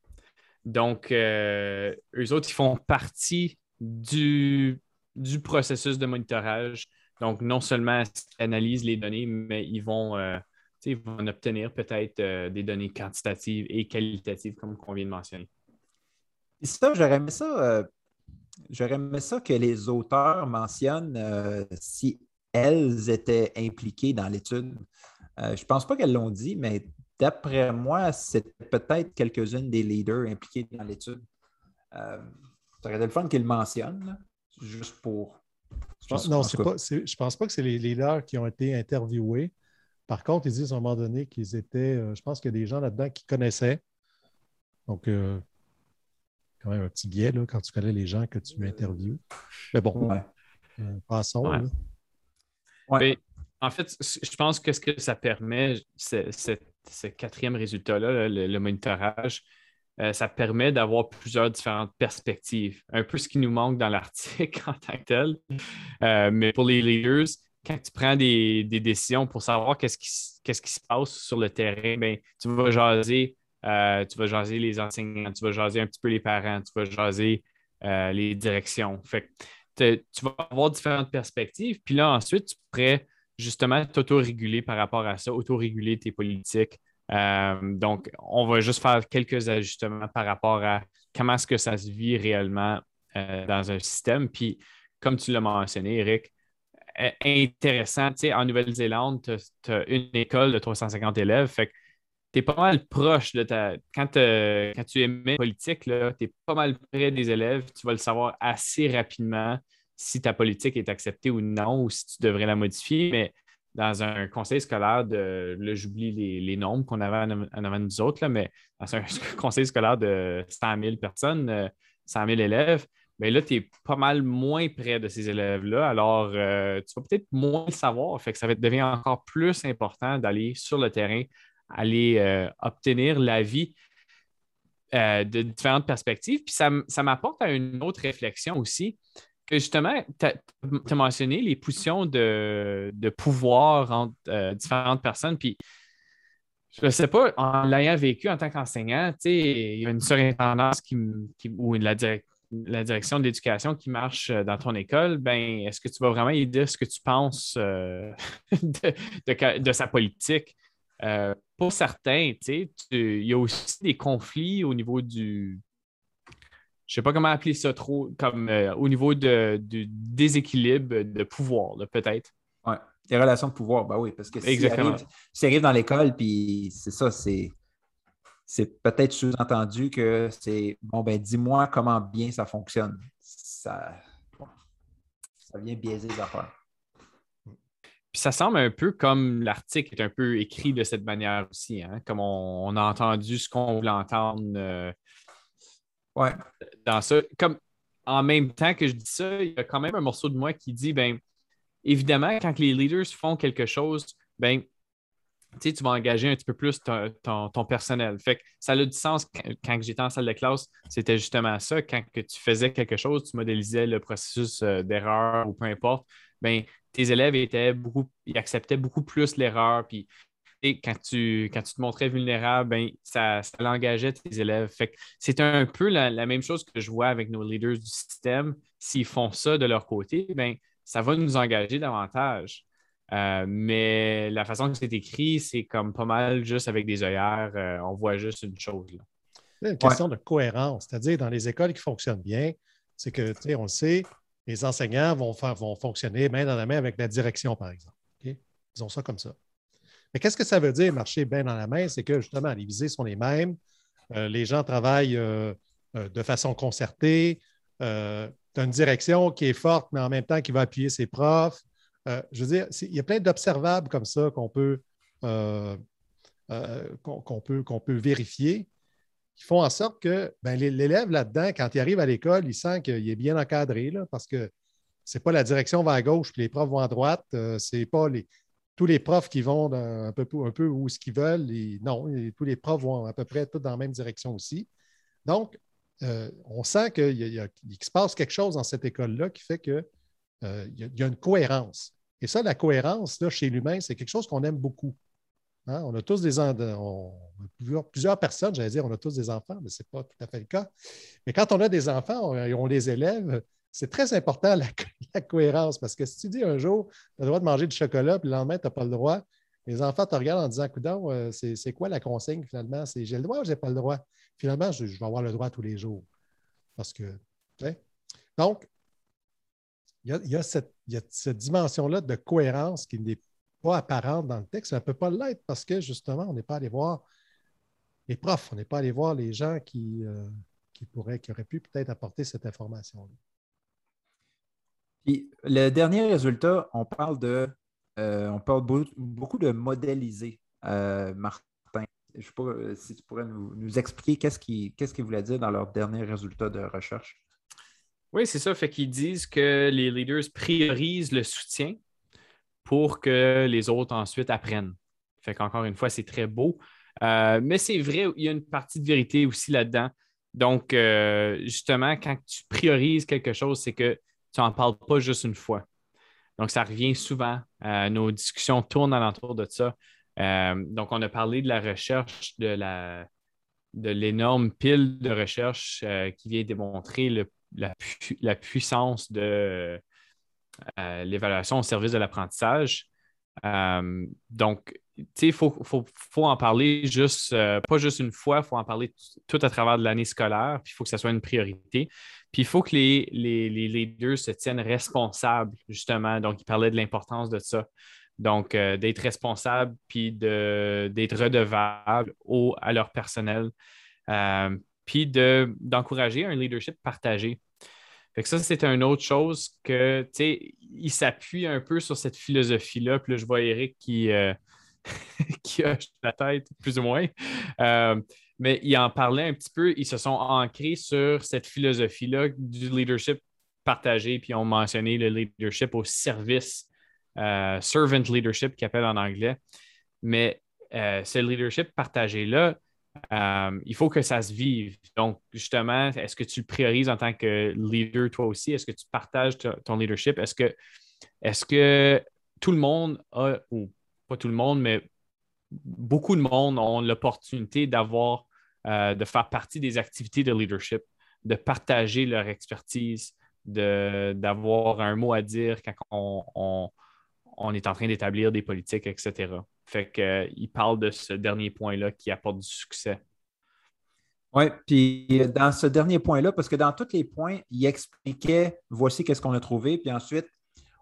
Donc, eux autres, ils font partie du, processus de monitorage. Donc, non seulement ils analysent les données, mais ils vont obtenir peut-être des données quantitatives et qualitatives, comme on vient de mentionner.
Et ça, j'aurais aimé ça, euh, j'aurais aimé ça que les auteurs mentionnent euh, si elles étaient impliquées dans l'étude. je ne pense pas qu'elles l'ont dit, mais d'après moi, c'est peut-être quelques-unes des leaders impliqués dans l'étude. ça aurait été le fun qu'ils le mentionnent, juste pour.
non, je ne pense pas que c'est les leaders qui ont été interviewés. Par contre, ils disent à un moment donné qu'ils étaient, euh, je pense qu'il y a des gens là-dedans qui connaissaient. Donc, euh, quand même un petit biais là, quand tu connais les gens que tu interviews. Mais bon, euh, passons.
en fait, je pense que ce que ça permet, ce quatrième résultat-là, le, monitorage, ça permet d'avoir plusieurs différentes perspectives. Un peu ce qui nous manque dans l'article en tant que tel. mais pour les leaders, quand tu prends des, décisions pour savoir qu'est-ce qui, qu'est-ce qui se passe sur le terrain, bien, tu vas jaser, euh, tu vas jaser les enseignants, tu vas jaser un petit peu les parents, tu vas jaser euh, les directions. Fait tu vas avoir différentes perspectives. Puis là, ensuite, tu pourrais justement t'auto-réguler par rapport à ça, auto-réguler tes politiques. Euh, donc, on va juste faire quelques ajustements par rapport à comment est-ce que ça se vit réellement dans un système. Puis, comme tu l'as mentionné, Eric, intéressant. Tu en Nouvelle-Zélande, tu as, une école de 350 élèves. Fait que es pas mal proche de ta. Quand, quand tu émets politique, tu es pas mal près des élèves. Tu vas le savoir assez rapidement si ta politique est acceptée ou non, ou si tu devrais la modifier. Mais dans un conseil scolaire de. Là, j'oublie les, nombres qu'on avait en, avant de nous autres, là, mais dans un conseil scolaire de 100 000 personnes, 100 euh, 000 élèves, mais ben là, tu es pas mal moins près de ces élèves-là. Alors, euh, tu vas peut-être moins le savoir. Fait que ça va devenir encore plus important d'aller sur le terrain, aller euh, obtenir l'avis euh, de différentes perspectives. Puis ça, m'apporte à une autre réflexion aussi. que justement, tu as, mentionné les positions de, pouvoir entre euh, différentes personnes. Puis, je ne sais pas, en l'ayant vécu en tant qu'enseignant, il y a une surintendance qui, ou la, direction de l'éducation qui marche dans ton école. Ben, est-ce que tu vas vraiment lui dire ce que tu penses euh, de, sa politique? Pour certains, il y a aussi des conflits au niveau du, je sais pas comment appeler ça trop, comme euh, au niveau du déséquilibre de pouvoir, peut-être.
Oui, les relations de pouvoir, ben oui, parce que si Exactement. Arrive, dans l'école, puis c'est ça, c'est. C'est peut-être sous-entendu que c'est bon, ben dis-moi comment bien ça fonctionne. Ça, ça vient biaiser les affaires.
Puis ça semble un peu comme l'article est un peu écrit de cette manière aussi, hein? comme on, a entendu ce qu'on voulait entendre euh,
Ouais.
Dans ça. Comme en même temps que je dis ça, il y a quand même un morceau de moi qui dit ben évidemment, quand les leaders font quelque chose, ben tu vas engager un petit peu plus ton, personnel. Fait que ça a du sens quand, j'étais en salle de classe, c'était justement ça. Quand que tu faisais quelque chose, tu modélisais le processus euh, d'erreur ou peu importe, ben, tes élèves étaient beaucoup, ils acceptaient beaucoup plus l'erreur, puis quand tu, quand tu te montrais vulnérable, ben, ça, ça l'engageait tes élèves. c'est un peu la, même chose que je vois avec nos leaders du système. S'ils font ça de leur côté, ben, ça va nous engager davantage. Euh, mais la façon que c'est écrit, c'est comme pas mal juste avec des œillères. Euh, on voit juste une chose.
C'est une question de cohérence. C'est-à-dire, dans les écoles qui fonctionnent bien, c'est que, tu sais, on le sait, les enseignants vont, fonctionner main dans la main avec la direction, par exemple. Ils ont ça comme ça. Mais qu'est-ce que ça veut dire marcher bien dans la main? C'est que justement, les visées sont les mêmes, euh, les gens travaillent euh, euh, de façon concertée, tu as une direction qui est forte, mais en même temps qui va appuyer ses profs. je veux dire, il y a plein d'observables comme ça qu'on peut vérifier qui font en sorte que ben, l'élève là-dedans, quand il arrive à l'école, il sent qu'il est bien encadré là, parce que ce n'est pas la direction va à gauche puis les profs vont à droite. ce n'est pas les, tous les profs qui vont un, peu, un peu où ce qu'ils veulent. non, tous les profs vont à peu près tous dans la même direction aussi. Donc, euh, on sent qu'il se passe quelque chose dans cette école-là qui fait qu'il euh, y, a une cohérence. Et ça, la cohérence, là, chez l'humain, c'est quelque chose qu'on aime beaucoup. Hein? On a tous des on, plusieurs, personnes, j'allais dire, on a tous des enfants, mais ce n'est pas tout à fait le cas. Mais quand on a des enfants, on, on les élève, c'est très important la, cohérence parce que si tu dis un jour, tu as le droit de manger du chocolat, puis le lendemain, tu n'as pas le droit, les enfants te regardent en disant Coudon, euh, c'est quoi la consigne finalement? C'est j'ai le droit ou j'ai pas le droit? Finalement, je, vais avoir le droit tous les jours. Parce que. Donc, il y a, cette, dimension-là de cohérence qui n'est pas apparente dans le texte. Ça ne peut pas l'être parce que justement, on n'est pas allé voir les profs, on n'est pas allé voir les gens qui, euh, qui, pourraient, qui auraient pu peut-être apporter cette information-là
le dernier résultat, on parle de euh, on parle beaucoup de modéliser, euh, Martin. Je ne sais pas si tu pourrais nous, expliquer qu'est-ce qu'ils qu voulaient dire dans leur dernier résultat de recherche.
Oui, c'est ça. Fait qu'ils disent que les leaders priorisent le soutien pour que les autres ensuite apprennent. Fait qu'encore une fois, c'est très beau. mais c'est vrai, il y a une partie de vérité aussi là-dedans. Donc, justement, quand tu priorises quelque chose, c'est que tu n'en parles pas juste une fois. Donc, ça revient souvent. Euh, nos discussions tournent alentour de ça. Euh, donc, on a parlé de la recherche, de la de l'énorme pile de recherche euh, qui vient démontrer la, puissance de l'évaluation au service de l'apprentissage. donc, il faut, faut, en parler juste, pas juste une fois, il faut en parler tout à travers de l'année scolaire, puis il faut que ça soit une priorité. Puis il faut que les, les, leaders se tiennent responsables, justement. Donc, il parlait de l'importance de ça. Donc, euh, d'être responsable puis d'être redevable au, à leur personnel. Euh, puis d'encourager un leadership partagé. Fait que ça, c'est une autre chose que, tu sais, il s'appuie un peu sur cette philosophie-là. Puis là, je vois Eric qui, euh, qui hoche la tête, plus ou moins mais ils en parlaient un petit peu. Ils se sont ancrés sur cette philosophie-là du leadership partagé, puis ils ont mentionné le leadership au service, euh, servant leadership qu'ils appellent en anglais. Mais euh, ce leadership partagé-là, euh, il faut que ça se vive. Donc, justement, est-ce que tu le priorises en tant que leader toi aussi? Est-ce que tu partages ton leadership? Est-ce que, est que tout le monde a, ou pas tout le monde, mais beaucoup de monde ont l'opportunité d'avoir, euh, de faire partie des activités de leadership, de partager leur expertise, d'avoir un mot à dire quand on, on est en train d'établir des politiques, etc. Fait qu'il euh, parle de ce dernier point-là qui apporte du succès.
Oui, puis euh, dans ce dernier point-là, parce que dans tous les points, il expliquait voici qu'est-ce qu'on a trouvé, puis ensuite,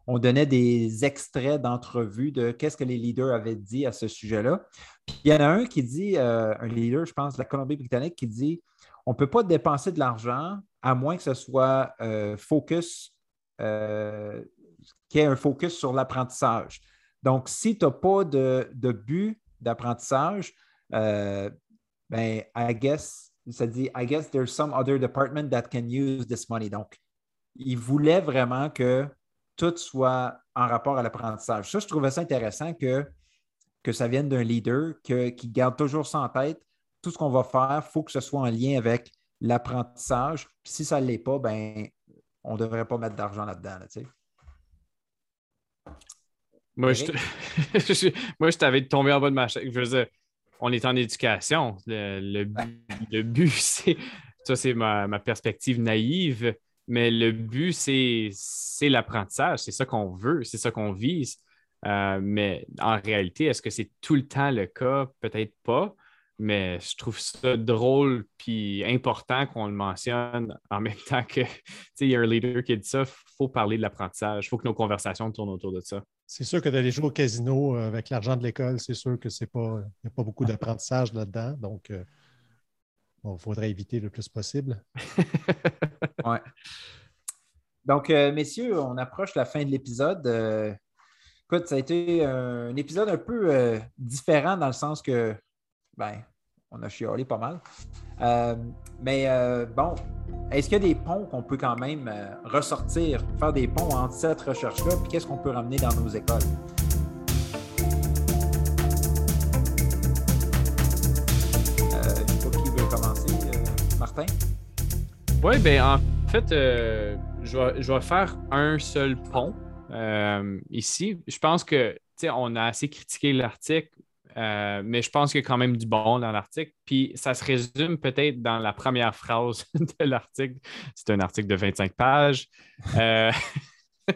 on donnait des extraits d'entrevues de qu'est-ce que les leaders avaient dit à ce sujet-là. Puis il y en a un qui dit, euh, un leader, je pense, de la Colombie-Britannique, qui dit on ne peut pas dépenser de l'argent à moins que ce soit focus, y ait un focus sur l'apprentissage. Donc, si tu n'as pas de, but d'apprentissage, euh, ben, I guess, ça dit, I guess there's some other department that can use this money. Donc, il voulait vraiment que tout soit en rapport à l'apprentissage. Ça, je trouvais ça intéressant que, que ça vienne d'un leader qui garde toujours ça en tête. Tout ce qu'on va faire, il faut que ce soit en lien avec l'apprentissage. Si ça ne l'est pas, ben, on ne devrait pas mettre d'argent là-dedans.
Moi, je, Moi, je t'avais tombé en bas de ma chaise. Je veux dire, on est en éducation. Le, but, c'est. Ça, c'est ma, perspective naïve, mais le but, c'est l'apprentissage. C'est ça qu'on veut, c'est ça qu'on vise. Euh, mais en réalité, est-ce que c'est tout le temps le cas? Peut-être pas. Mais je trouve ça drôle puis important qu'on le mentionne en même temps que il y a un leader qui dit ça, il faut parler de l'apprentissage, il faut que nos conversations tournent autour de ça.
C'est sûr que d'aller jouer au casino euh, avec l'argent de l'école, c'est sûr que c'est pas, n'y a pas beaucoup d'apprentissage là-dedans. Donc, il euh, faudrait éviter le plus possible.
ouais. Donc, euh, messieurs, on approche la fin de l'épisode. écoute, ça a été un épisode un peu différent dans le sens que ben, on a chiolé pas mal. Euh, mais euh, bon, est-ce qu'il y a des ponts qu'on peut quand même euh, ressortir, faire des ponts entre cette recherche-là, puis qu'est-ce qu'on peut ramener dans nos écoles? qui veut commencer? Martin?
Oui, bien, en fait, je vais, faire un seul pont ici. Je pense que, on a assez critiqué l'article euh, mais je pense qu'il y a quand même du bon dans l'article. Puis ça se résume peut-être dans la première phrase de l'article. C'est un article de 25 pages. Euh,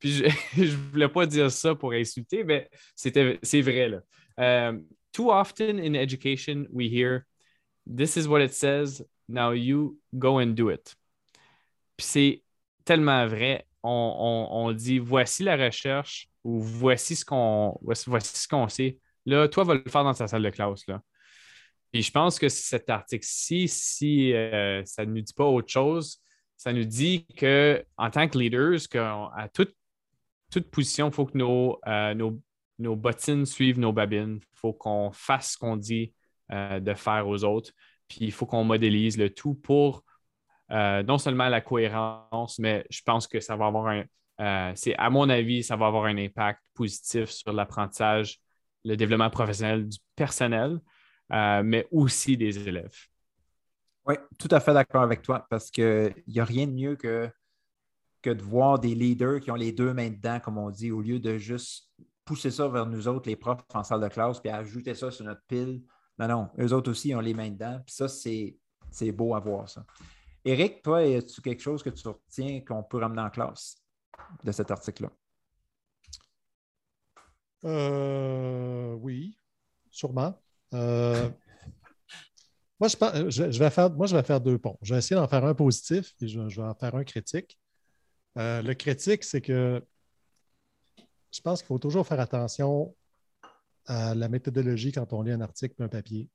puis je ne voulais pas dire ça pour insulter, mais c'est vrai. Là. Euh, too often in education, we hear This is what it says, now you go and do it. Puis c'est tellement vrai. On, on dit voici la recherche, ou voici ce qu'on voici, ce qu'on sait. Là, toi, va le faire dans ta salle de classe. Là. Puis je pense que cet article-ci, si euh, ça ne nous dit pas autre chose, ça nous dit qu'en tant que leaders, à toute, toute position, il faut que nos, euh, nos, bottines suivent nos babines. Il faut qu'on fasse ce qu'on dit euh, de faire aux autres. Puis il faut qu'on modélise le tout pour non seulement la cohérence, mais je pense que ça va avoir un, euh, c'est, à mon avis, ça va avoir un impact positif sur l'apprentissage, le développement professionnel du personnel, euh, mais aussi des élèves.
Oui, tout à fait d'accord avec toi, parce qu'il n'y a rien de mieux que, de voir des leaders qui ont les deux mains dedans, comme on dit, au lieu de juste pousser ça vers nous autres, les profs en salle de classe, puis ajouter ça sur notre pile. Non, non, eux autres aussi ont les mains dedans. Puis ça, c'est, beau à voir, ça. Éric, toi, as-tu quelque chose que tu retiens qu'on peut ramener en classe? De cet article-là?
Euh, oui, sûrement. Euh, moi, je, vais faire, moi, je vais faire deux ponts. Je vais essayer d'en faire un positif et je, vais en faire un critique. Euh, le critique, c'est que je pense qu'il faut toujours faire attention à la méthodologie quand on lit un article un papier.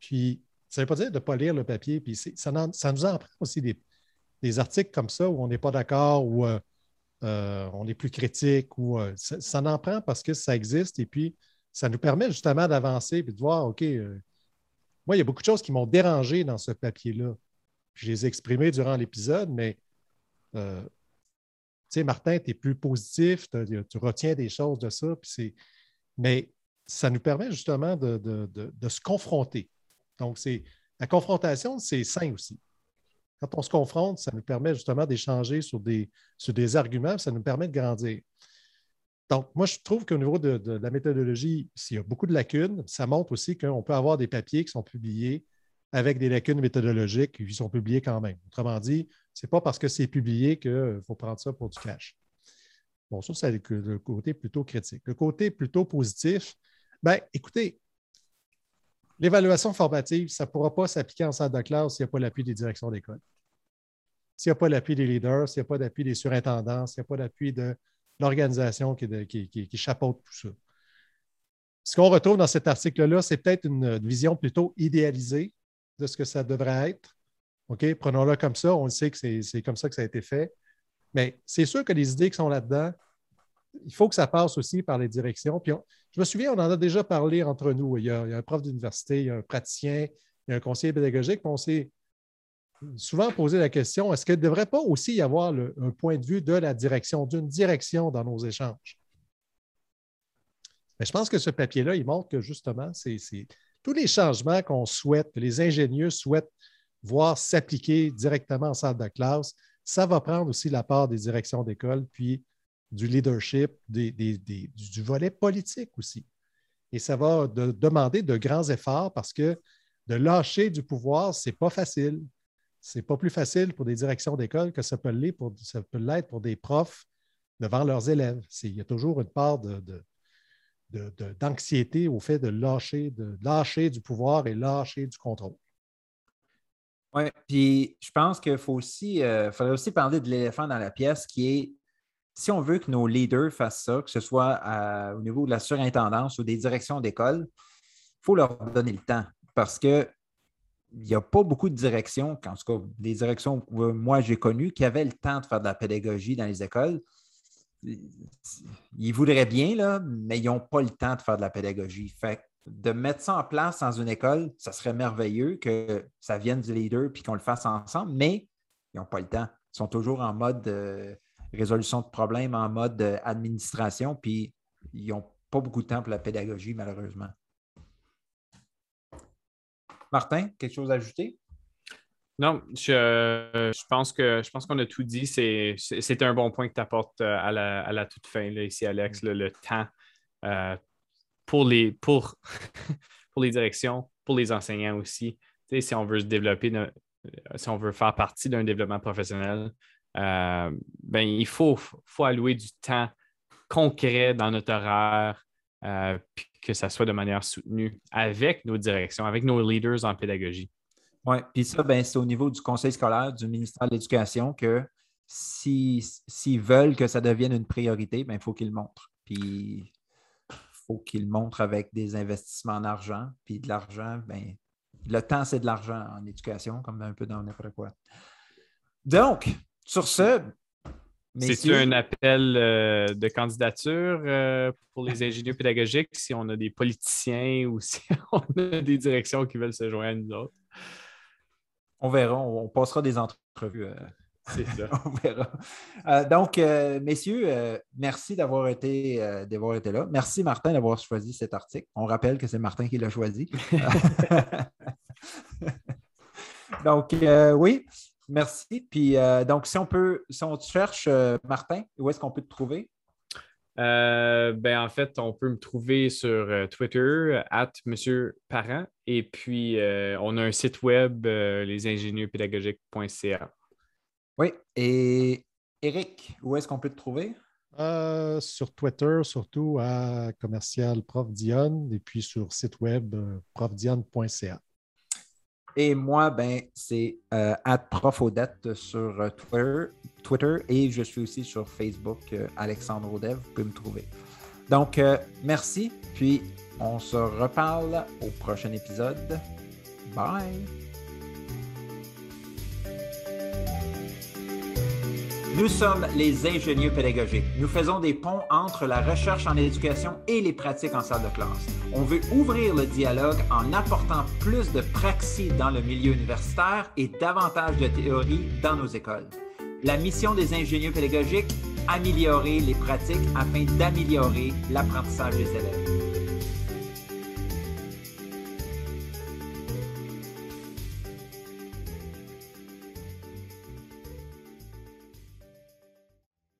Puis, ça ne veut pas dire de ne pas lire le papier, puis ça, ça, nous en prend aussi des, des articles comme ça où on n'est pas d'accord, où euh, euh, on est plus critique, ou euh, ça, en prend parce que ça existe et puis ça nous permet justement d'avancer et de voir, OK, moi, il y a beaucoup de choses qui m'ont dérangé dans ce papier-là. Je les ai exprimées durant l'épisode, mais tu sais, Martin, tu es plus positif, tu retiens des choses de ça, puis mais ça nous permet justement de, se confronter. Donc, c'est la confrontation, c'est sain aussi. Quand on se confronte, ça nous permet justement d'échanger sur des, sur des arguments, ça nous permet de grandir. Donc, moi, je trouve qu'au niveau de, la méthodologie, s'il y a beaucoup de lacunes, ça montre aussi qu'on peut avoir des papiers qui sont publiés avec des lacunes méthodologiques qui sont publiés quand même. Autrement dit, ce n'est pas parce que c'est publié qu'il faut prendre ça pour du cash. Bon, ça, c'est le côté plutôt critique. Le côté plutôt positif, bien, écoutez, l'évaluation formative, ça ne pourra pas s'appliquer en salle de classe s'il n'y a pas l'appui des directions d'école. S'il n'y a pas l'appui des leaders, s'il n'y a pas d'appui des surintendants, s'il n'y a pas d'appui de l'organisation qui, chapeaute tout ça. Ce qu'on retrouve dans cet article-là, c'est peut-être une, vision plutôt idéalisée de ce que ça devrait être. OK? Prenons-le comme ça. On sait que c'est comme ça que ça a été fait. Mais c'est sûr que les idées qui sont là-dedans, il faut que ça passe aussi par les directions. Je me souviens, on en a déjà parlé entre nous. Il y a, un prof d'université, il y a un praticien, il y a un conseiller pédagogique. On s'est souvent posé la question est-ce qu'il ne devrait pas aussi y avoir un point de vue de la direction, d'une direction dans nos échanges? Mais je pense que ce papier-là, il montre que justement, c'est tous les changements qu'on souhaite, que les ingénieurs souhaitent voir s'appliquer directement en salle de classe, ça va prendre aussi la part des directions d'école, puis du leadership, du volet politique aussi. Et ça va demander de grands efforts parce que de lâcher du pouvoir, ce n'est pas facile. Ce n'est pas plus facile pour des directions d'école que ça peut l'être pour, des profs devant leurs élèves. Il y a toujours une part d'anxiété au fait de lâcher, de lâcher du pouvoir et lâcher du contrôle.
Oui, puis je pense qu'il faut aussi, euh, faudrait aussi parler de l'éléphant dans la pièce qui est si on veut que nos leaders fassent ça, que ce soit au niveau de la surintendance ou des directions d'école, il faut leur donner le temps parce que il n'y a pas beaucoup de directions, en tout cas des directions que moi j'ai connues, qui avaient le temps de faire de la pédagogie dans les écoles. Ils voudraient bien, là, mais ils n'ont pas le temps de faire de la pédagogie. Fait de mettre ça en place dans une école, ça serait merveilleux que ça vienne du leader et qu'on le fasse ensemble, mais ils n'ont pas le temps. Ils sont toujours en mode euh, résolution de problèmes, en mode euh, administration, puis ils n'ont pas beaucoup de temps pour la pédagogie, malheureusement. Martin, quelque chose à ajouter?
Non, je, pense que je pense qu'on a tout dit. C'est un bon point que tu apportes euh, à la, toute fin, ici, Alex, le, temps euh, pour, les, pour, pour les directions, pour les enseignants aussi. si on veut se développer, si on veut faire partie d'un développement professionnel, euh, ben, il faut, faut allouer du temps concret dans notre horaire, puis que ça soit de manière soutenue avec nos directions, avec nos leaders en pédagogie.
Oui, puis ça, ben, c'est au niveau du conseil scolaire, du ministère de l'Éducation que s'ils veulent que ça devienne une priorité, ben, il faut qu'ils le montrent. Puis il faut qu'ils le montrent avec des investissements en argent. Puis de l'argent, ben, le temps, c'est de l'argent en éducation, comme un peu dans n'importe quoi. Donc, sur ce,
c'est un appel euh, de candidature euh, pour les ingénieurs pédagogiques si on a des politiciens ou si on a des directions qui veulent se joindre à nous autres?
On verra, on, passera des entrevues. Euh,
C'est ça.
on verra. donc, messieurs, merci d'avoir été, d'avoir été là. Merci, Martin, d'avoir choisi cet article. On rappelle que c'est Martin qui l'a choisi. donc, oui. Merci. Puis euh, donc, si on peut, si on te cherche, euh, Martin, où est-ce qu'on peut te trouver?
Euh, ben, en fait, on peut me trouver sur Twitter, at Monsieur Parent. Et puis, on a un site web, lesingénieurspédagogiques.ca.
Oui. Et Eric, où est-ce qu'on peut te trouver?
sur Twitter, surtout à commercial Prof et puis sur site web profdion.ca.
Et moi, ben, c'est euh, profodette sur euh, Twitter, Twitter et je suis aussi sur Facebook, euh, Alexandre Audev, vous pouvez me trouver. Donc, euh, merci, puis on se reparle au prochain épisode. Bye! Nous sommes les ingénieurs pédagogiques. Nous faisons des ponts entre la recherche en éducation et les pratiques en salle de classe. On veut ouvrir le dialogue en apportant plus de praxis dans le milieu universitaire et davantage de théorie dans nos écoles. La mission des ingénieurs pédagogiques, améliorer les pratiques afin d'améliorer l'apprentissage des élèves.